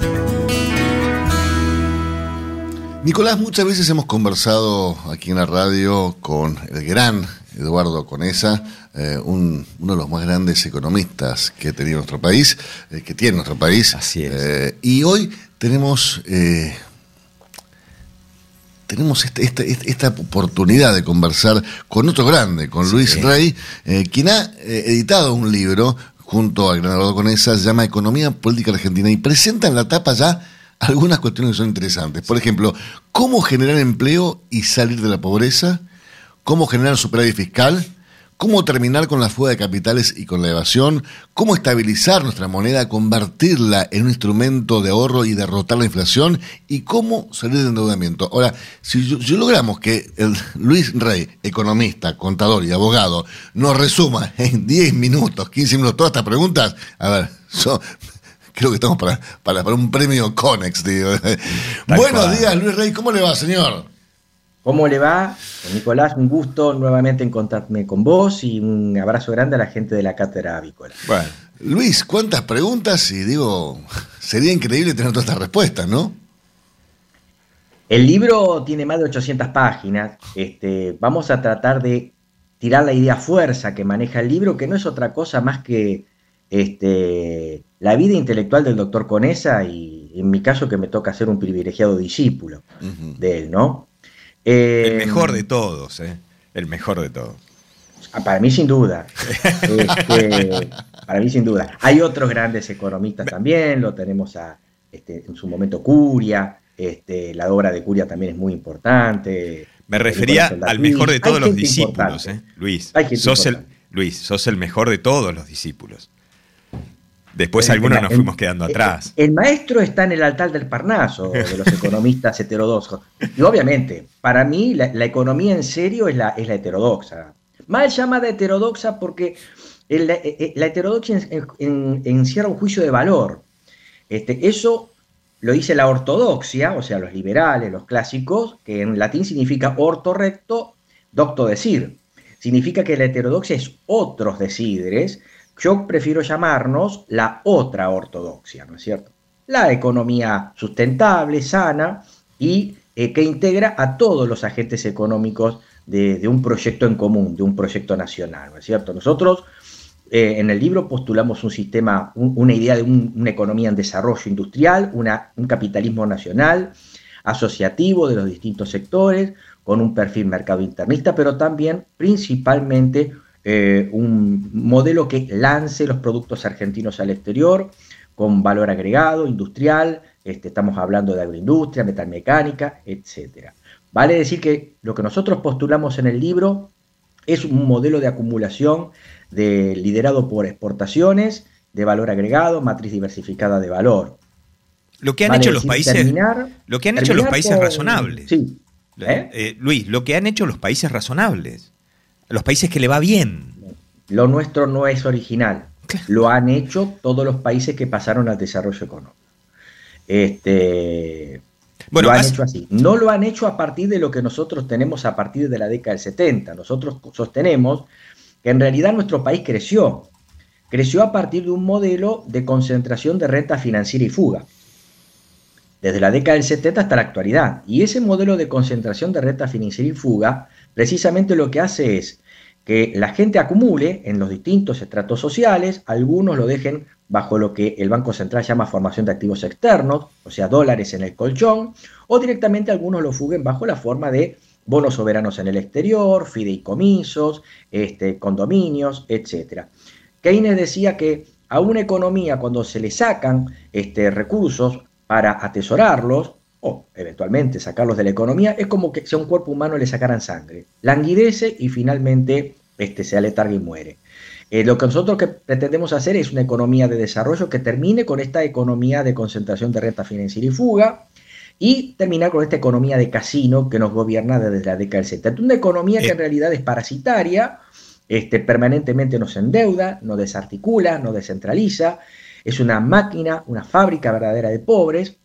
Nicolás, muchas veces hemos conversado aquí en la radio con el gran Eduardo Conesa, eh, un- uno de los más grandes economistas que ha tenido nuestro país, eh, que tiene nuestro país. Así es. Eh, y hoy tenemos, eh, tenemos esta, esta- esta oportunidad de conversar con otro grande, con Luis Rey, quien ha editado un libro junto al gran Eduardo Conesa, se llama Economía Política Argentina, y presenta en la tapa ya algunas cuestiones que son interesantes. Por ejemplo, cómo generar empleo y salir de la pobreza, cómo generar superávit fiscal, cómo terminar con la fuga de capitales y con la evasión, cómo estabilizar nuestra moneda, convertirla en un instrumento de ahorro y derrotar la inflación, y cómo salir del endeudamiento. Ahora, si, si logramos que el Luis Rey, economista, contador y abogado, nos resuma en 10 minutos, 15 minutos todas estas preguntas, a ver, yo creo que estamos para, para, para un premio Conex, digo. Buenos días, Luis Rey, ¿cómo le va, señor? ¿Cómo le va? Nicolás, un gusto nuevamente encontrarme con vos y un abrazo grande a la gente de la Cátedra Avícola. Bueno, Luis, cuántas preguntas y digo, sería increíble tener todas estas respuestas, ¿no? El libro tiene más de 800 páginas. Este, vamos a tratar de tirar la idea fuerza que maneja el libro, que no es otra cosa más que este, la vida intelectual del doctor Conesa y en mi caso que me toca ser un privilegiado discípulo de él, ¿no? Eh, el mejor de todos, ¿eh? El mejor de todos. Para mí sin duda. Este, para mí sin duda. Hay otros grandes economistas también, lo tenemos a, este, en su momento Curia, este, la obra de Curia también es muy importante. Me refería al mejor de todos los discípulos, ¿eh? Luis. Sos el. Luis, sos el mejor de todos los discípulos. Después El- algunos nos fuimos quedando atrás. El maestro está en el altar del Parnaso de los economistas heterodoxos. Y obviamente, para mí la, la economía en serio es la, es la heterodoxa. Mal llamada heterodoxa porque el- la, eh, la heterodoxia en- en- encierra un juicio de valor. Este, eso lo dice la ortodoxia, o sea, los liberales, los clásicos, que en latín significa orto recto, docto decir. significa que la heterodoxia es otros decidres. Yo prefiero llamarnos la otra ortodoxia, ¿no es cierto? La economía sustentable, sana y eh, que integra a todos los agentes económicos de, un proyecto en común, de un proyecto nacional, ¿no es cierto? Nosotros eh, en el libro postulamos un sistema, un, una idea de un, una economía en desarrollo industrial, una, un capitalismo nacional, asociativo de los distintos sectores, con un perfil mercado internista, pero también principalmente eh, un modelo que lance los productos argentinos al exterior con valor agregado, industrial, este, estamos hablando de agroindustria, metalmecánica, etc. Vale decir que lo que nosotros postulamos en el libro es un modelo de acumulación de, liderado por exportaciones de valor agregado, matriz diversificada de valor. Lo que han Vale hecho los países, terminar- lo que han hecho los países con- razonables. Sí. Eh, eh, Luis, lo que han hecho los países razonables, los países que le va bien. Lo nuestro no es original. Lo han hecho todos los países que pasaron al desarrollo económico. Este, Bueno, lo han has- hecho así. No lo han hecho a partir de lo que nosotros tenemos a partir de la década del 70. Nosotros sostenemos que en realidad nuestro país creció. Creció a partir de un modelo de concentración de renta financiera y fuga. Desde la década del 70 hasta la actualidad. Y ese modelo de concentración de renta financiera y fuga, precisamente lo que hace es que la gente acumule en los distintos estratos sociales, algunos lo dejen bajo lo que el Banco Central llama formación de activos externos, o sea, dólares en el colchón, o directamente algunos lo fuguen bajo la forma de bonos soberanos en el exterior, fideicomisos, este, condominios, etc. Keynes decía que a una economía cuando se le sacan este, recursos para atesorarlos, o eventualmente sacarlos de la economía, es como que si a un cuerpo humano le sacaran sangre. Languidece y finalmente este, se aletarga y muere. Eh, lo que nosotros que pretendemos hacer es una economía de desarrollo que termine con esta economía de concentración de renta financiera y fuga y terminar con esta economía de casino que nos gobierna desde la década del 70. Una economía que en realidad es parasitaria, este, permanentemente nos endeuda, nos desarticula, nos descentraliza, es una máquina, una fábrica verdadera de pobres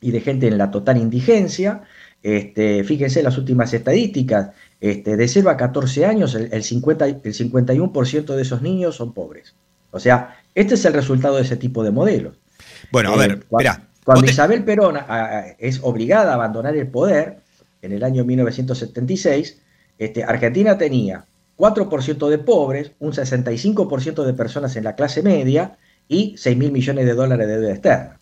y de gente en la total indigencia. Este, fíjense las últimas estadísticas, este, de 0 a 14 años el, el 50, el 51% de esos niños son pobres. O sea, este es el resultado de ese tipo de modelos. Bueno, a Eh, ver, mirá, Cuando te- Isabel Perón a- a- es obligada a abandonar el poder en el año 1976, este, Argentina tenía 4% de pobres, un 65% de personas en la clase media y 6 mil millones de dólares de deuda externa.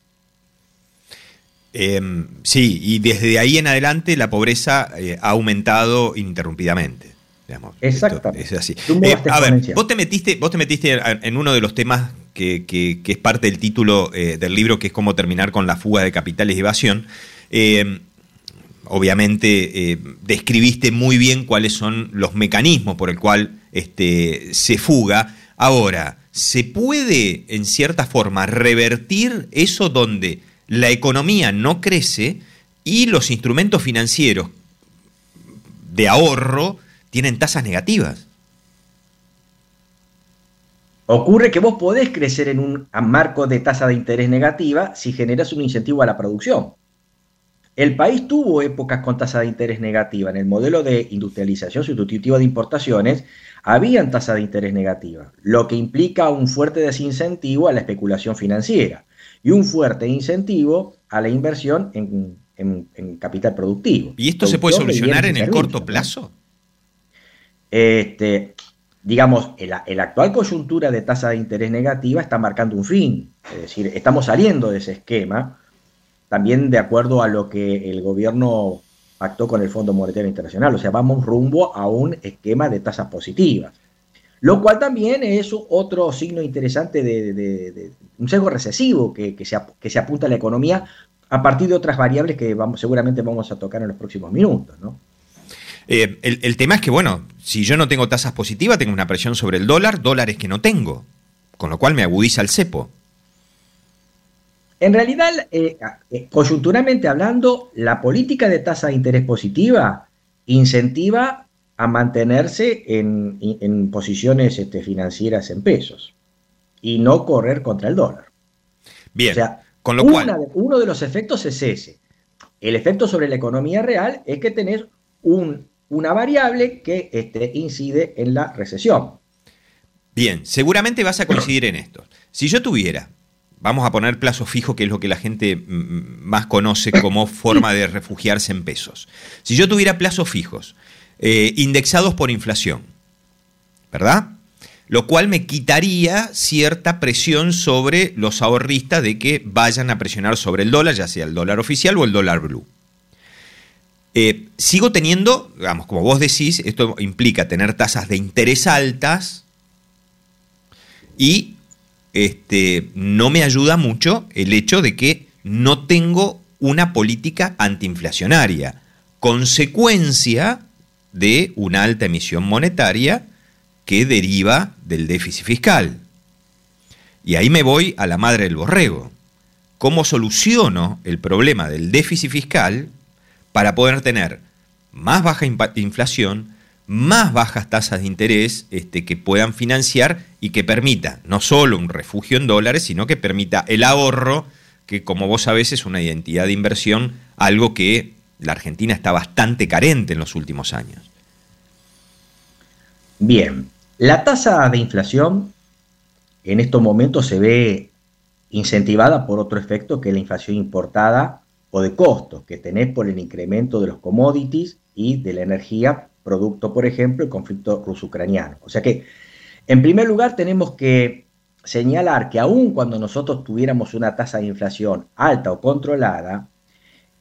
Eh, sí, y desde ahí en adelante la pobreza eh, ha aumentado ininterrumpidamente. digamos. Exactamente. Esto es así. Eh, a ver, vos te metiste, vos te metiste en uno de los temas que, que- que es parte del título eh, del libro, que es cómo terminar con la fuga de capitales y evasión. Eh, obviamente describiste muy bien cuáles son los mecanismos por el cual este, se fuga. Ahora, ¿se puede en cierta forma revertir eso donde la economía no crece y los instrumentos financieros de ahorro tienen tasas negativas? Ocurre que vos podés crecer en un marco de tasa de interés negativa si generas un incentivo a la producción. El país tuvo épocas con tasa de interés negativa. En el modelo de industrialización sustitutiva de importaciones, habían tasa de interés negativa, lo que implica un fuerte desincentivo a la especulación financiera y un fuerte incentivo a la inversión en, en- en capital productivo. ¿Y esto se puede solucionar en el corto plazo? Este, digamos, el, el actual coyuntura de tasa de interés negativa está marcando un fin. Es decir, estamos saliendo de ese esquema, también de acuerdo a lo que el gobierno pactó con el Fondo Monetario Internacional. O sea, vamos rumbo a un esquema de tasas positivas. Lo cual también es otro signo interesante de, de- de- un sesgo recesivo que, que se, ap- que se apunta a la economía a partir de otras variables que vamos, seguramente vamos a tocar en los próximos minutos. ¿no? Eh, el, el tema es que, bueno, si yo no tengo tasas positivas, tengo una presión sobre el dólar, dólares que no tengo, con lo cual me agudiza el cepo. En realidad, eh, eh, coyunturalmente hablando, la política de tasa de interés positiva incentiva a mantenerse en, en posiciones este, financieras en pesos y no correr contra el dólar. Bien, O sea, con lo cual, de- uno de los efectos es ese. El efecto sobre la economía real es que tenés un, una variable que este, incide en la recesión. Bien, seguramente vas a coincidir en esto. Si yo tuviera, vamos a poner plazo fijo, que es lo que la gente mm, más conoce como forma de refugiarse en pesos. Si yo tuviera plazos fijos, eh, indexados por inflación, ¿verdad? Lo cual me quitaría cierta presión sobre los ahorristas de que vayan a presionar sobre el dólar, ya sea el dólar oficial o el dólar blue. Eh, sigo teniendo, digamos, como vos decís, esto implica tener tasas de interés altas y este, no me ayuda mucho el hecho de que no tengo una política antiinflacionaria, consecuencia de una alta emisión monetaria que deriva del déficit fiscal. Y ahí me voy a la madre del borrego. ¿Cómo soluciono el problema del déficit fiscal para poder tener más baja inflación, más bajas tasas de interés este, que puedan financiar y que permita no solo un refugio en dólares, sino que permita el ahorro, que como vos sabés es una identidad de inversión, algo que la Argentina está bastante carente en los últimos años. Bien, la tasa de inflación en estos momentos se ve incentivada por otro efecto que la inflación importada o de costos que tenés por el incremento de los commodities y de la energía, producto, por ejemplo, del conflicto ruso-ucraniano. O sea que, en primer lugar, tenemos que señalar que aun cuando nosotros tuviéramos una tasa de inflación alta o controlada,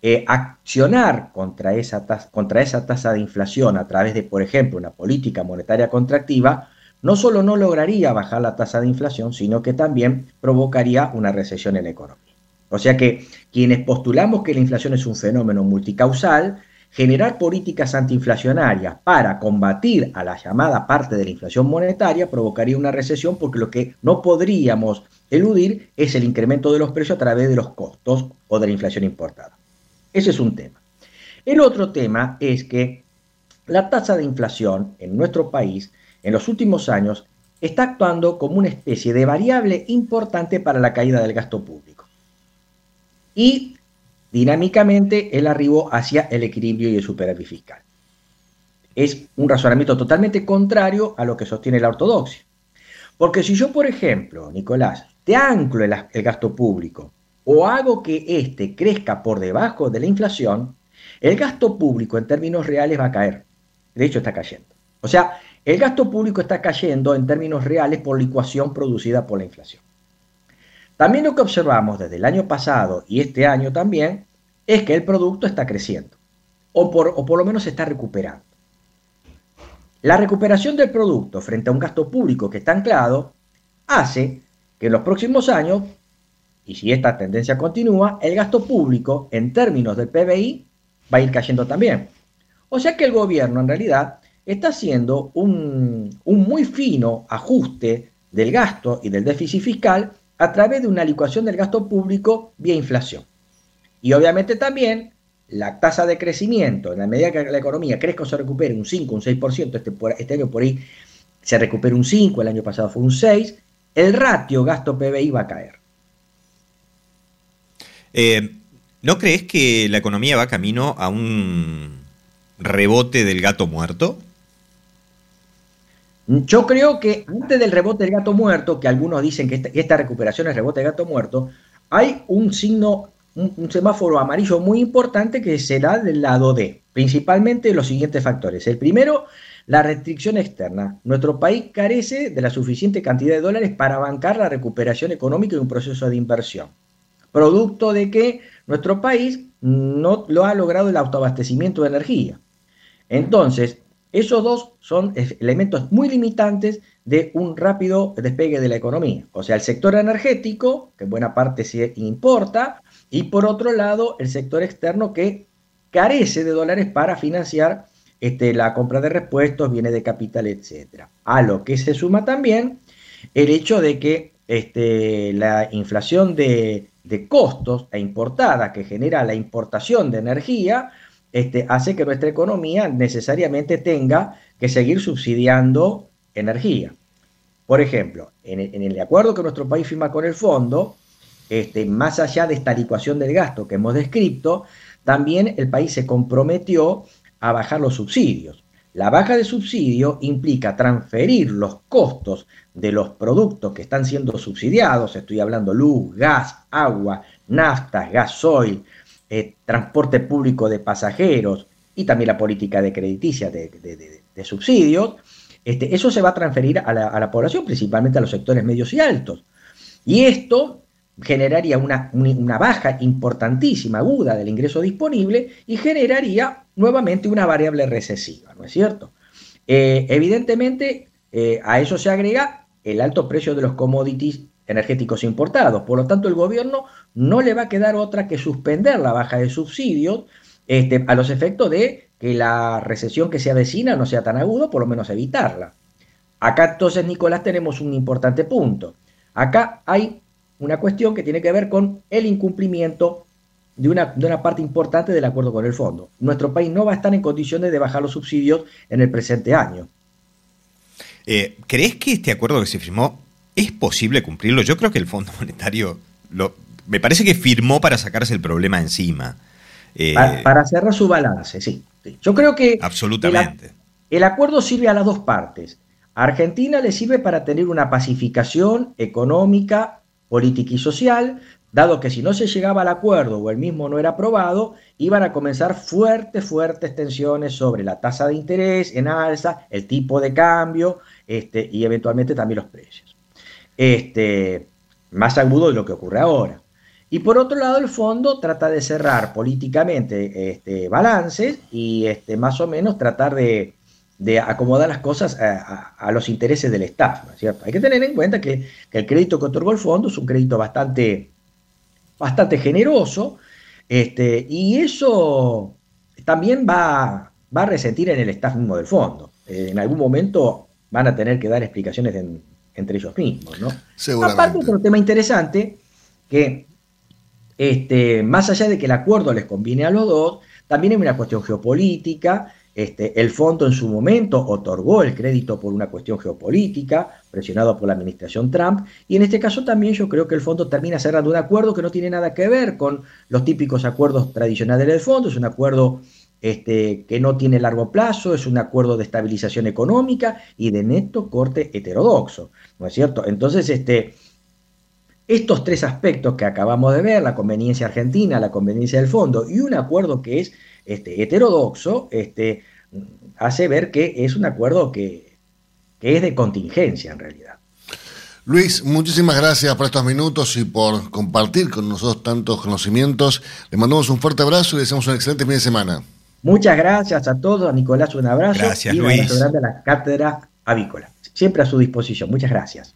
eh, accionar contra esa, tasa, contra esa tasa de inflación a través de, por ejemplo, una política monetaria contractiva, no solo no lograría bajar la tasa de inflación, sino que también provocaría una recesión en la economía. O sea que quienes postulamos que la inflación es un fenómeno multicausal, generar políticas antiinflacionarias para combatir a la llamada parte de la inflación monetaria provocaría una recesión porque lo que no podríamos eludir es el incremento de los precios a través de los costos o de la inflación importada. Ese es un tema. El otro tema es que la tasa de inflación en nuestro país en los últimos años está actuando como una especie de variable importante para la caída del gasto público y dinámicamente el arribo hacia el equilibrio y el superávit fiscal. Es un razonamiento totalmente contrario a lo que sostiene la ortodoxia. Porque si yo, por ejemplo, Nicolás, te anclo el, el gasto público o hago que éste crezca por debajo de la inflación, el gasto público en términos reales va a caer. De hecho, está cayendo. O sea, el gasto público está cayendo en términos reales por la ecuación producida por la inflación. También lo que observamos desde el año pasado y este año también es que el producto está creciendo o por, o por lo menos se está recuperando. La recuperación del producto frente a un gasto público que está anclado hace que en los próximos años, y si esta tendencia continúa, el gasto público en términos del PBI va a ir cayendo también. O sea que el gobierno en realidad está haciendo un, muy fino ajuste del gasto y del déficit fiscal a través de una licuación del gasto público vía inflación. Y obviamente también la tasa de crecimiento, en la medida que la economía crezca o se recupere un 5, un 6%, este, este año por ahí se recupera un 5, el año pasado fue un 6, el ratio gasto PBI va a caer. Eh, ¿No crees que la economía va camino a un rebote del gato muerto? Yo creo que antes del rebote del gato muerto, que algunos dicen que esta, recuperación es rebote del gato muerto, hay un signo, un, semáforo amarillo muy importante que será del lado D, principalmente los siguientes factores. El primero, la restricción externa. Nuestro país carece de la suficiente cantidad de dólares para bancar la recuperación económica y un proceso de inversión. Producto de que nuestro país no lo ha logrado el autoabastecimiento de energía. Entonces, esos dos son elementos muy limitantes de un rápido despegue de la economía. O sea, el sector energético, que en buena parte se importa, y por otro lado, el sector externo que carece de dólares para financiar este, la compra de repuestos, bienes de capital, etc. A lo que se suma también el hecho de que este, la inflación de, de costos e importada que genera la importación de energía este, hace que nuestra economía necesariamente tenga que seguir subsidiando energía. Por ejemplo, en el, acuerdo que nuestro país firma con el fondo, este, más allá de esta licuación del gasto que hemos descrito, también el país se comprometió a bajar los subsidios. La baja de subsidio implica transferir los costos de los productos que están siendo subsidiados, estoy hablando luz, gas, agua, naftas, gasoil, eh, transporte público de pasajeros y también la política de crediticia de, subsidios, este, eso se va a transferir a la, a la población, principalmente a los sectores medios y altos. Y esto generaría una, una, baja importantísima, aguda del ingreso disponible y generaría nuevamente una variable recesiva, ¿no es cierto? Eh, evidentemente, eh, a eso se agrega el alto precio de los commodities energéticos importados. Por lo tanto, el gobierno no le va a quedar otra que suspender la baja de subsidios este, a los efectos de que la recesión que se avecina no sea tan aguda, por lo menos evitarla. Acá entonces, Nicolás, tenemos un importante punto. Acá hay una cuestión que tiene que ver con el incumplimiento de una, una, parte importante del acuerdo con el fondo. Nuestro país no va a estar en condiciones de bajar los subsidios en el presente año. Eh, ¿Crees que este acuerdo que se firmó es posible cumplirlo? Yo creo que el Fondo Monetario lo, me parece que firmó para sacarse el problema encima. Eh, para, cerrar su balance, sí, Yo creo que absolutamente. el acuerdo sirve a las dos partes. A Argentina le sirve para tener una pacificación económica política y social, dado que si no se llegaba al acuerdo o el mismo no era aprobado, iban a comenzar fuertes, fuertes tensiones sobre la tasa de interés en alza, el tipo de cambio este, y eventualmente también los precios. Este, más agudo de lo que ocurre ahora. Y por otro lado, el fondo trata de cerrar políticamente este, balances y este, más o menos tratar de, de acomodar las cosas a, los intereses del Estado. cierto? Hay que tener en cuenta que, el crédito que otorgó el fondo es un crédito bastante, bastante generoso este, y eso también va, va, a resentir en el staff mismo del fondo. Eh, en algún momento van a tener que dar explicaciones entre ellos mismos. ¿no? Aparte, otro tema interesante que este, más allá de que el acuerdo les conviene a los dos, también hay una cuestión geopolítica este, el fondo en su momento otorgó el crédito por una cuestión geopolítica, presionado por la administración Trump, y en este caso también yo creo que el fondo termina cerrando un acuerdo que no tiene nada que ver con los típicos acuerdos tradicionales del fondo, es un acuerdo este, que no tiene largo plazo, es un acuerdo de estabilización económica y de neto corte heterodoxo, ¿no es cierto? Entonces, este, estos tres aspectos que acabamos de ver, la conveniencia argentina, la conveniencia del fondo y un acuerdo que es este, heterodoxo, este, hace ver que es un acuerdo que, es de contingencia en realidad. Luis, muchísimas gracias por estos minutos y por compartir con nosotros tantos conocimientos. Le mandamos un fuerte abrazo y le deseamos un excelente fin de semana. Muchas gracias a todos. A Nicolás, un abrazo. Gracias, y un abrazo grande a la cátedra avícola. Siempre a su disposición. Muchas gracias.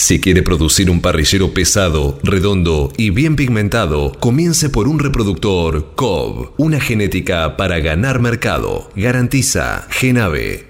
Si quiere producir un parrillero pesado, redondo y bien pigmentado, comience por un reproductor COB, una genética para ganar mercado. Garantiza Genave.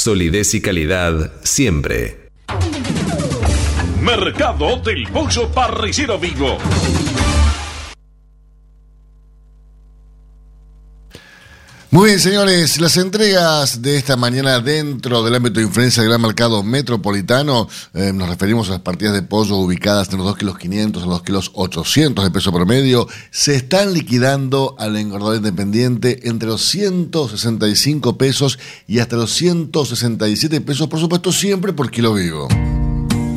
Solidez y calidad siempre. Mercado del Pollo Parricero Vivo. Muy bien, señores, las entregas de esta mañana dentro del ámbito de influencia del gran mercado metropolitano, eh, nos referimos a las partidas de pollo ubicadas en los 2 kilos 500 a los 2 kilos 800 de peso promedio, se están liquidando al engordador independiente entre los 165 pesos y hasta los 167 pesos, por supuesto, siempre por kilo vivo.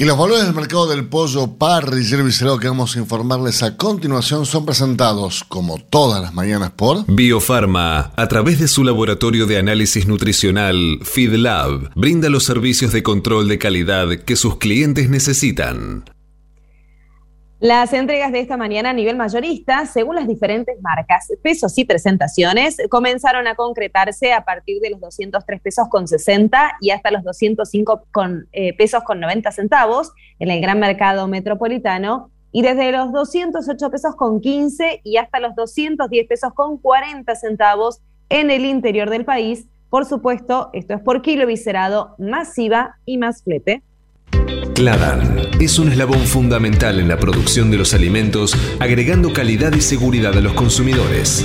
Y los valores del mercado del pollo parrillero viscerado que vamos a informarles a continuación son presentados, como todas las mañanas, por Biofarma, a través de su laboratorio de análisis nutricional FeedLab, brinda los servicios de control de calidad que sus clientes necesitan. Las entregas de esta mañana a nivel mayorista, según las diferentes marcas, pesos y presentaciones, comenzaron a concretarse a partir de los 203 pesos con 60 y hasta los 205 con, eh, pesos con 90 centavos en el gran mercado metropolitano y desde los 208 pesos con 15 y hasta los 210 pesos con 40 centavos en el interior del país. Por supuesto, esto es por kilo viscerado, masiva y más flete. Cladan es un eslabón fundamental en la producción de los alimentos, agregando calidad y seguridad a los consumidores.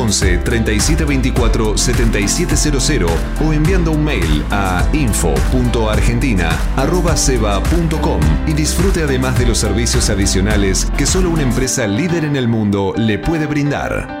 11 37 24 7700 o enviando un mail a info.argentina.ceba.com y disfrute además de los servicios adicionales que solo una empresa líder en el mundo le puede brindar.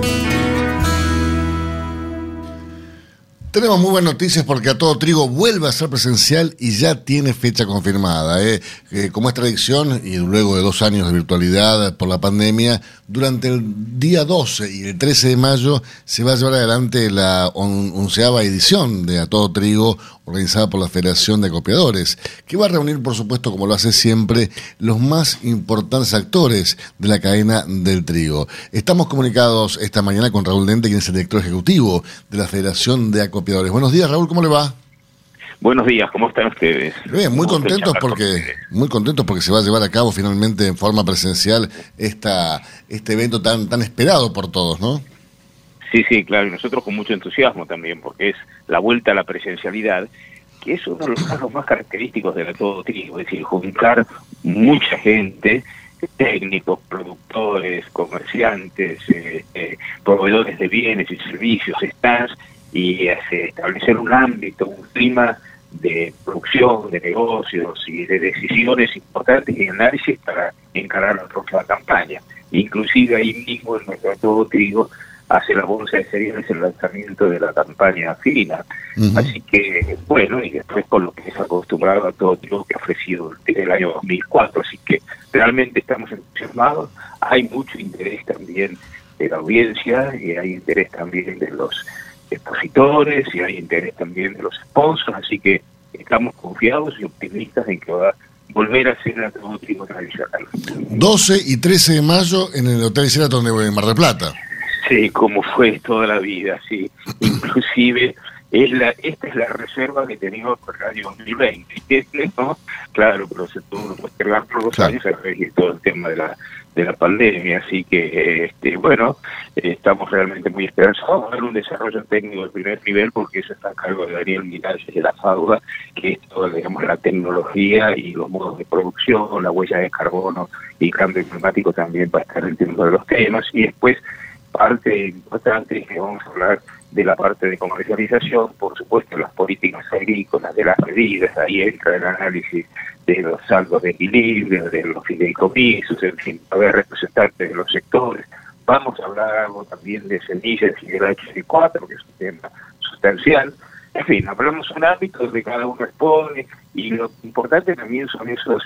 Tenemos muy buenas noticias porque a todo trigo vuelve a ser presencial y ya tiene fecha confirmada. ¿eh? Eh, como es tradición, y luego de dos años de virtualidad por la pandemia, durante el día 12 y el 13 de mayo se va a llevar adelante la on- onceava edición de A Todo Trigo, organizada por la Federación de Acopiadores, que va a reunir, por supuesto, como lo hace siempre, los más importantes actores de la cadena del trigo. Estamos comunicados esta mañana con Raúl Dente, quien es el director ejecutivo de la Federación de Acopiadores. Buenos días, Raúl, ¿cómo le va? Buenos días, ¿cómo están ustedes? Bien, muy contentos porque muy contentos porque se va a llevar a cabo finalmente en forma presencial esta este evento tan tan esperado por todos, ¿no? Sí, sí, claro, y nosotros con mucho entusiasmo también, porque es la vuelta a la presencialidad, que es uno de los casos más característicos de la todo trigo, es decir, juntar mucha gente, técnicos, productores, comerciantes, eh, eh, proveedores de bienes y servicios, stands, y hace- establecer un ámbito, un clima de producción, de negocios y de decisiones importantes y análisis para encarar la próxima campaña. Inclusive ahí mismo en nuestro todo trigo hace la bolsa de cereales el lanzamiento de la campaña fina. Así que, bueno, y después con lo que es acostumbrado a todo trigo que ha ofrecido desde el año 2004. Así que realmente estamos entusiasmados. Hay mucho interés también de la audiencia y hay interés también de los expositores y hay interés también de los sponsors. Así que estamos confiados y optimistas en que va a volver a ser el todo trigo tradicional. 12 y 13 de mayo en el Hotel Sheraton de Mar del Plata. Sí, como fue toda la vida, sí. Inclusive es la, esta es la reserva que teníamos para el año 2020, ¿no? Claro, pero se tuvo que postergar por dos años todo el tema de la, de la pandemia, así que, este, bueno, eh, estamos realmente muy esperanzados. Vamos a ver un desarrollo técnico de primer nivel porque eso está a cargo de Daniel Miralles de la FAUDA, que es toda, digamos, la tecnología y los modos de producción, la huella de carbono y cambio climático también va a estar dentro de los temas. Y después, parte importante es que vamos a hablar de la parte de comercialización, por supuesto las políticas agrícolas, de las medidas, ahí entra el análisis de los saldos de equilibrio, de los fideicomisos, en fin, a haber representantes de los sectores. Vamos a hablar algo también de semillas y del H4, que es un tema sustancial. En fin, hablamos un ámbito donde cada uno expone y lo importante también son esos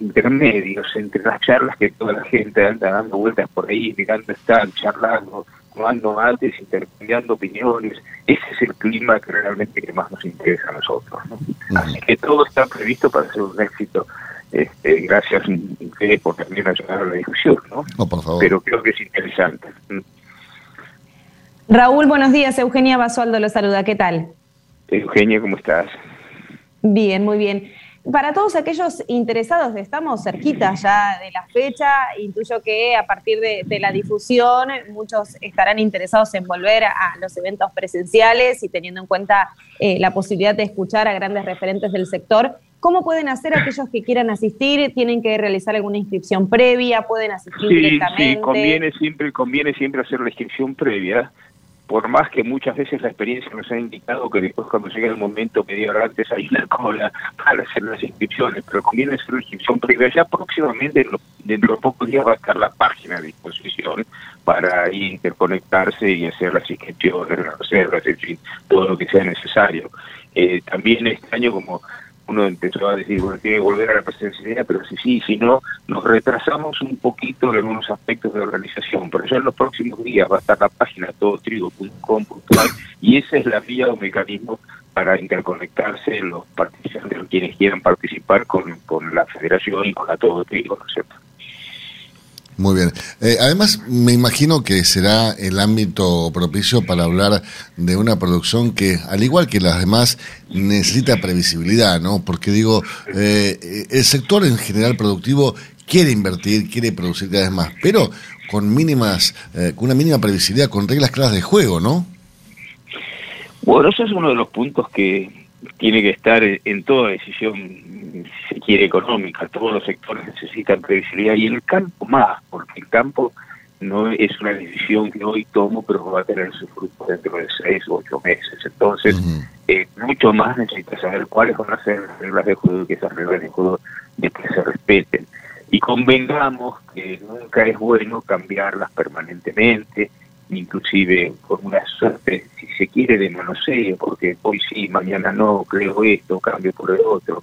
intermedios entre las charlas que toda la gente anda dando vueltas por ahí, mirando, están charlando, tomando mates, intercambiando opiniones. Ese es el clima que realmente que más nos interesa a nosotros. ¿no? Así que todo está previsto para ser un éxito. Este, gracias a ustedes por también ayudar a la discusión, ¿no? No, por favor. Pero creo que es interesante. ¿Mm? Raúl, buenos días. Eugenia Basualdo lo saluda. ¿Qué tal? Eugenia, ¿cómo estás? Bien, muy bien. Para todos aquellos interesados, estamos cerquitas ya de la fecha. Intuyo que a partir de, de la difusión muchos estarán interesados en volver a los eventos presenciales y teniendo en cuenta eh, la posibilidad de escuchar a grandes referentes del sector. ¿Cómo pueden hacer aquellos que quieran asistir? ¿Tienen que realizar alguna inscripción previa? ¿Pueden asistir Sí, directamente? sí, conviene siempre, conviene siempre hacer la inscripción previa, por más que muchas veces la experiencia nos ha indicado que después cuando llega el momento media hora antes hay una cola para hacer las inscripciones, pero conviene hacer la inscripción previa. Ya próximamente, dentro de pocos días va a estar la página a disposición para interconectarse y hacer las inscripciones, las reservas, en fin, todo lo que sea necesario. Eh, también este año como uno empezó a decir, bueno, tiene que volver a la presencialidad, pero si sí, si no, nos retrasamos un poquito en algunos aspectos de organización, pero ya en los próximos días va a estar la página todotrigo.com.ar y esa es la vía o mecanismo para interconectarse los participantes, quienes quieran participar con, con la federación y con la Todo Trigo, ¿no es cierto? Muy bien. Eh, además, me imagino que será el ámbito propicio para hablar de una producción que, al igual que las demás, necesita previsibilidad, ¿no? Porque digo, eh, el sector en general productivo quiere invertir, quiere producir cada vez más, pero con mínimas, eh, con una mínima previsibilidad, con reglas claras de juego, ¿no? Bueno, ese es uno de los puntos que tiene que estar en toda decisión, si se quiere, económica. Todos los sectores necesitan previsibilidad y el campo más, porque el campo no es una decisión que hoy tomo, pero va a tener sus frutos dentro de seis o ocho meses. Entonces, eh, mucho más necesita saber cuáles van a ser las reglas de juego y que esas reglas de juego después se respeten. Y convengamos que nunca es bueno cambiarlas permanentemente, inclusive con una suerte, si se quiere, de manoseo, porque hoy sí, mañana no, creo esto, cambio por el otro.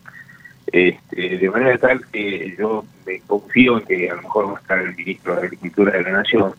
Este, de manera tal que yo me confío en que a lo mejor va a estar el ministro de Agricultura de la Nación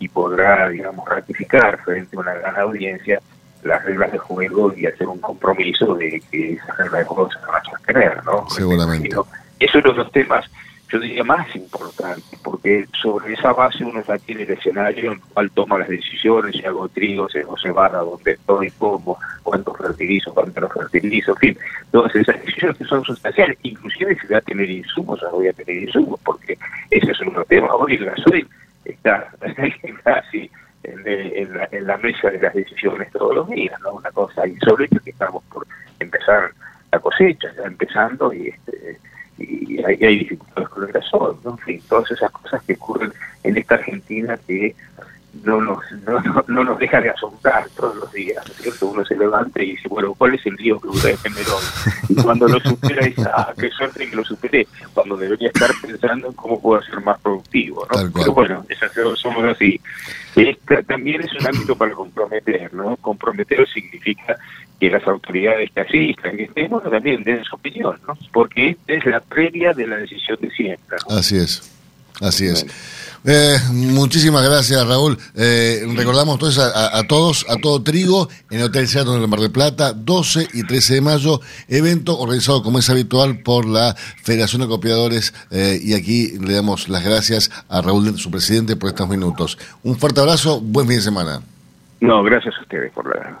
y podrá, digamos, ratificar frente a una gran audiencia las reglas de juego y hacer un compromiso de que esas reglas de juego se van a sostener, ¿no? Seguramente. Eso es uno de los temas, yo diría, más importantes, porque sobre esa base uno ya tiene el escenario en el cual toma las decisiones, si hago trigo, si hago cebada, dónde estoy, cómo, cuánto fertilizo, cuánto no fertilizo, en fin, todas esas decisiones que son sustanciales, inclusive si voy a tener insumos, o voy a tener insumos, porque ese es otro tema. Hoy el gasoil está casi en, la, en la mesa de las decisiones todos los días, ¿no? Una cosa insólita que estamos por empezar la cosecha, ya empezando y este y hay, hay dificultades con el gasol, ¿no? En fin, todas esas cosas que ocurren en esta Argentina que no nos, no, no, no nos deja de asombrar todos los días, ¿no es cierto? Uno se levanta y dice, bueno, ¿cuál es el lío que usted generó? Y cuando lo supera dice, ah, qué suerte que lo superé, cuando debería estar pensando en cómo puedo ser más productivo, ¿no? Pero bueno, esas somos así. Esta también es un ámbito para comprometer, ¿no? Comprometer significa que las autoridades que asistan, que estén, bueno, también den su opinión, ¿no? Porque esta es la previa de la decisión de siempre. ¿no? Así es, así es. Eh, muchísimas gracias, Raúl. Eh, recordamos entonces a, a todos, a todo trigo, en el Hotel Seattle en el Mar del Plata, 12 y 13 de mayo, evento organizado como es habitual por la Federación de Copiadores. eh, y aquí le damos las gracias a Raúl, su presidente, por estos minutos. Un fuerte abrazo, buen fin de semana. No, gracias a ustedes por la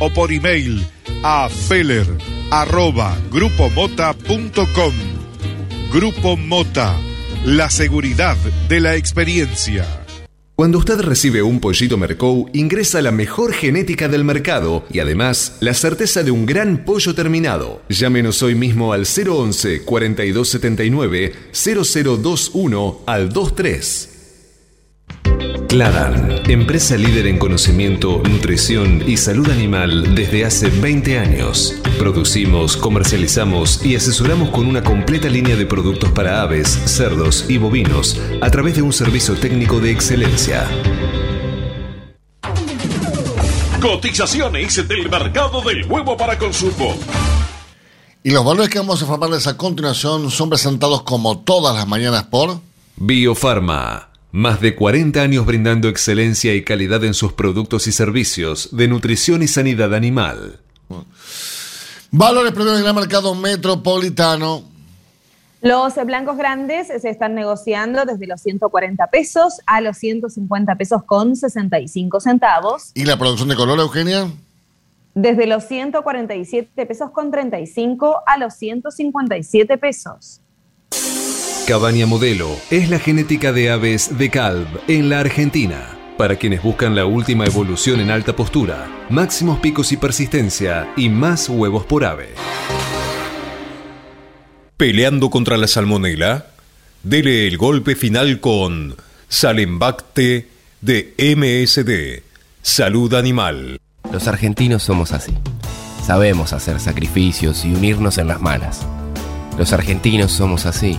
o por email a feller. Grupo Mota, la seguridad de la experiencia. Cuando usted recibe un pollito Mercou, ingresa la mejor genética del mercado y además la certeza de un gran pollo terminado. Llámenos hoy mismo al 011 4279 0021 al 23. Cladan, empresa líder en conocimiento, nutrición y salud animal desde hace 20 años. Producimos, comercializamos y asesoramos con una completa línea de productos para aves, cerdos y bovinos a través de un servicio técnico de excelencia. Cotizaciones del mercado del huevo para consumo. Y los valores que vamos a informarles a continuación son presentados como todas las mañanas por Biofarma. Más de 40 años brindando excelencia y calidad en sus productos y servicios de nutrición y sanidad animal. Valores premios en el mercado metropolitano. Los blancos grandes se están negociando desde los 140 pesos a los 150 pesos con 65 centavos. ¿Y la producción de color, Eugenia? Desde los 147 pesos con 35 a los 157 pesos. Cabaña Modelo es la genética de aves de Calv en la Argentina. Para quienes buscan la última evolución en alta postura, máximos picos y persistencia y más huevos por ave. Peleando contra la salmonela, dele el golpe final con Salembacte de MSD, Salud Animal. Los argentinos somos así. Sabemos hacer sacrificios y unirnos en las malas. Los argentinos somos así,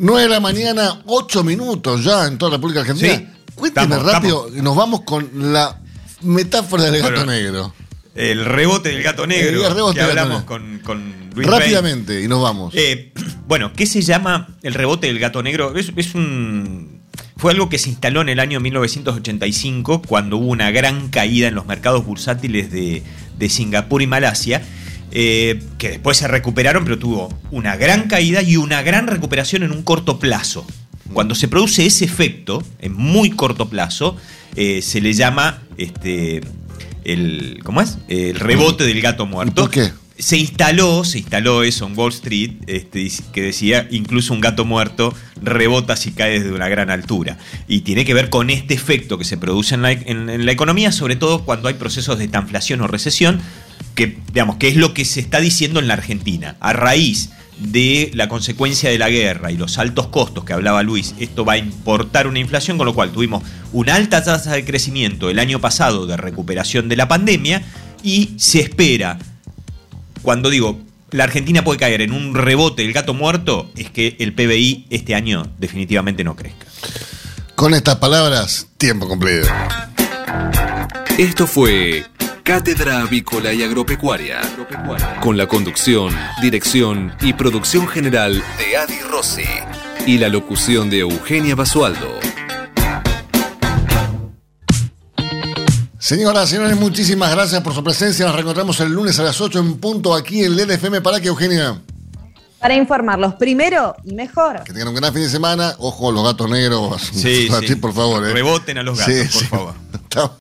9 de la mañana, 8 minutos ya en toda la República Argentina. Sí. Cuénteme Estamos, rápido, nos vamos con la metáfora del gato Bueno, negro. El rebote del gato negro. El rebote que del gato hablamos negro. con, con Luis Rápidamente, y nos vamos. Eh, bueno, ¿qué se llama el rebote del gato negro? Es, es un. Fue algo que se instaló en el año 1985, cuando hubo una gran caída en los mercados bursátiles de, de Singapur y Malasia, eh, que después se recuperaron, pero tuvo una gran caída y una gran recuperación en un corto plazo. Cuando se produce ese efecto, en muy corto plazo, eh, se le llama este, el. ¿Cómo es? El rebote del gato muerto. ¿Por qué? Se instaló, se instaló eso en Wall Street, este, que decía incluso un gato muerto rebota si cae desde una gran altura. Y tiene que ver con este efecto que se produce en la, en- en la economía, sobre todo cuando hay procesos de estanflación o recesión, que, digamos, que es lo que se está diciendo en la Argentina. A raíz de la consecuencia de la guerra y los altos costos que hablaba Luis, esto va a importar una inflación, con lo cual tuvimos una alta tasa de crecimiento el año pasado de recuperación de la pandemia y se espera, cuando digo la Argentina puede caer en un rebote del gato muerto, es que el PBI este año definitivamente no crezca. Con estas palabras, tiempo cumplido. Esto fue Cátedra Avícola y Agropecuaria, con la conducción, dirección y producción general de Adi Rossi y la locución de Eugenia Basualdo. Señoras y señores, muchísimas gracias por su presencia. Nos reencontramos el lunes a las 8 en punto aquí en LDFM. ¿Para que Eugenia? Para informarlos primero y mejor. Que tengan un gran fin de semana. Ojo, los gatos negros. Sí, sí. por favor. ¿eh? Reboten a los gatos, Sí, por sí. favor. Chao.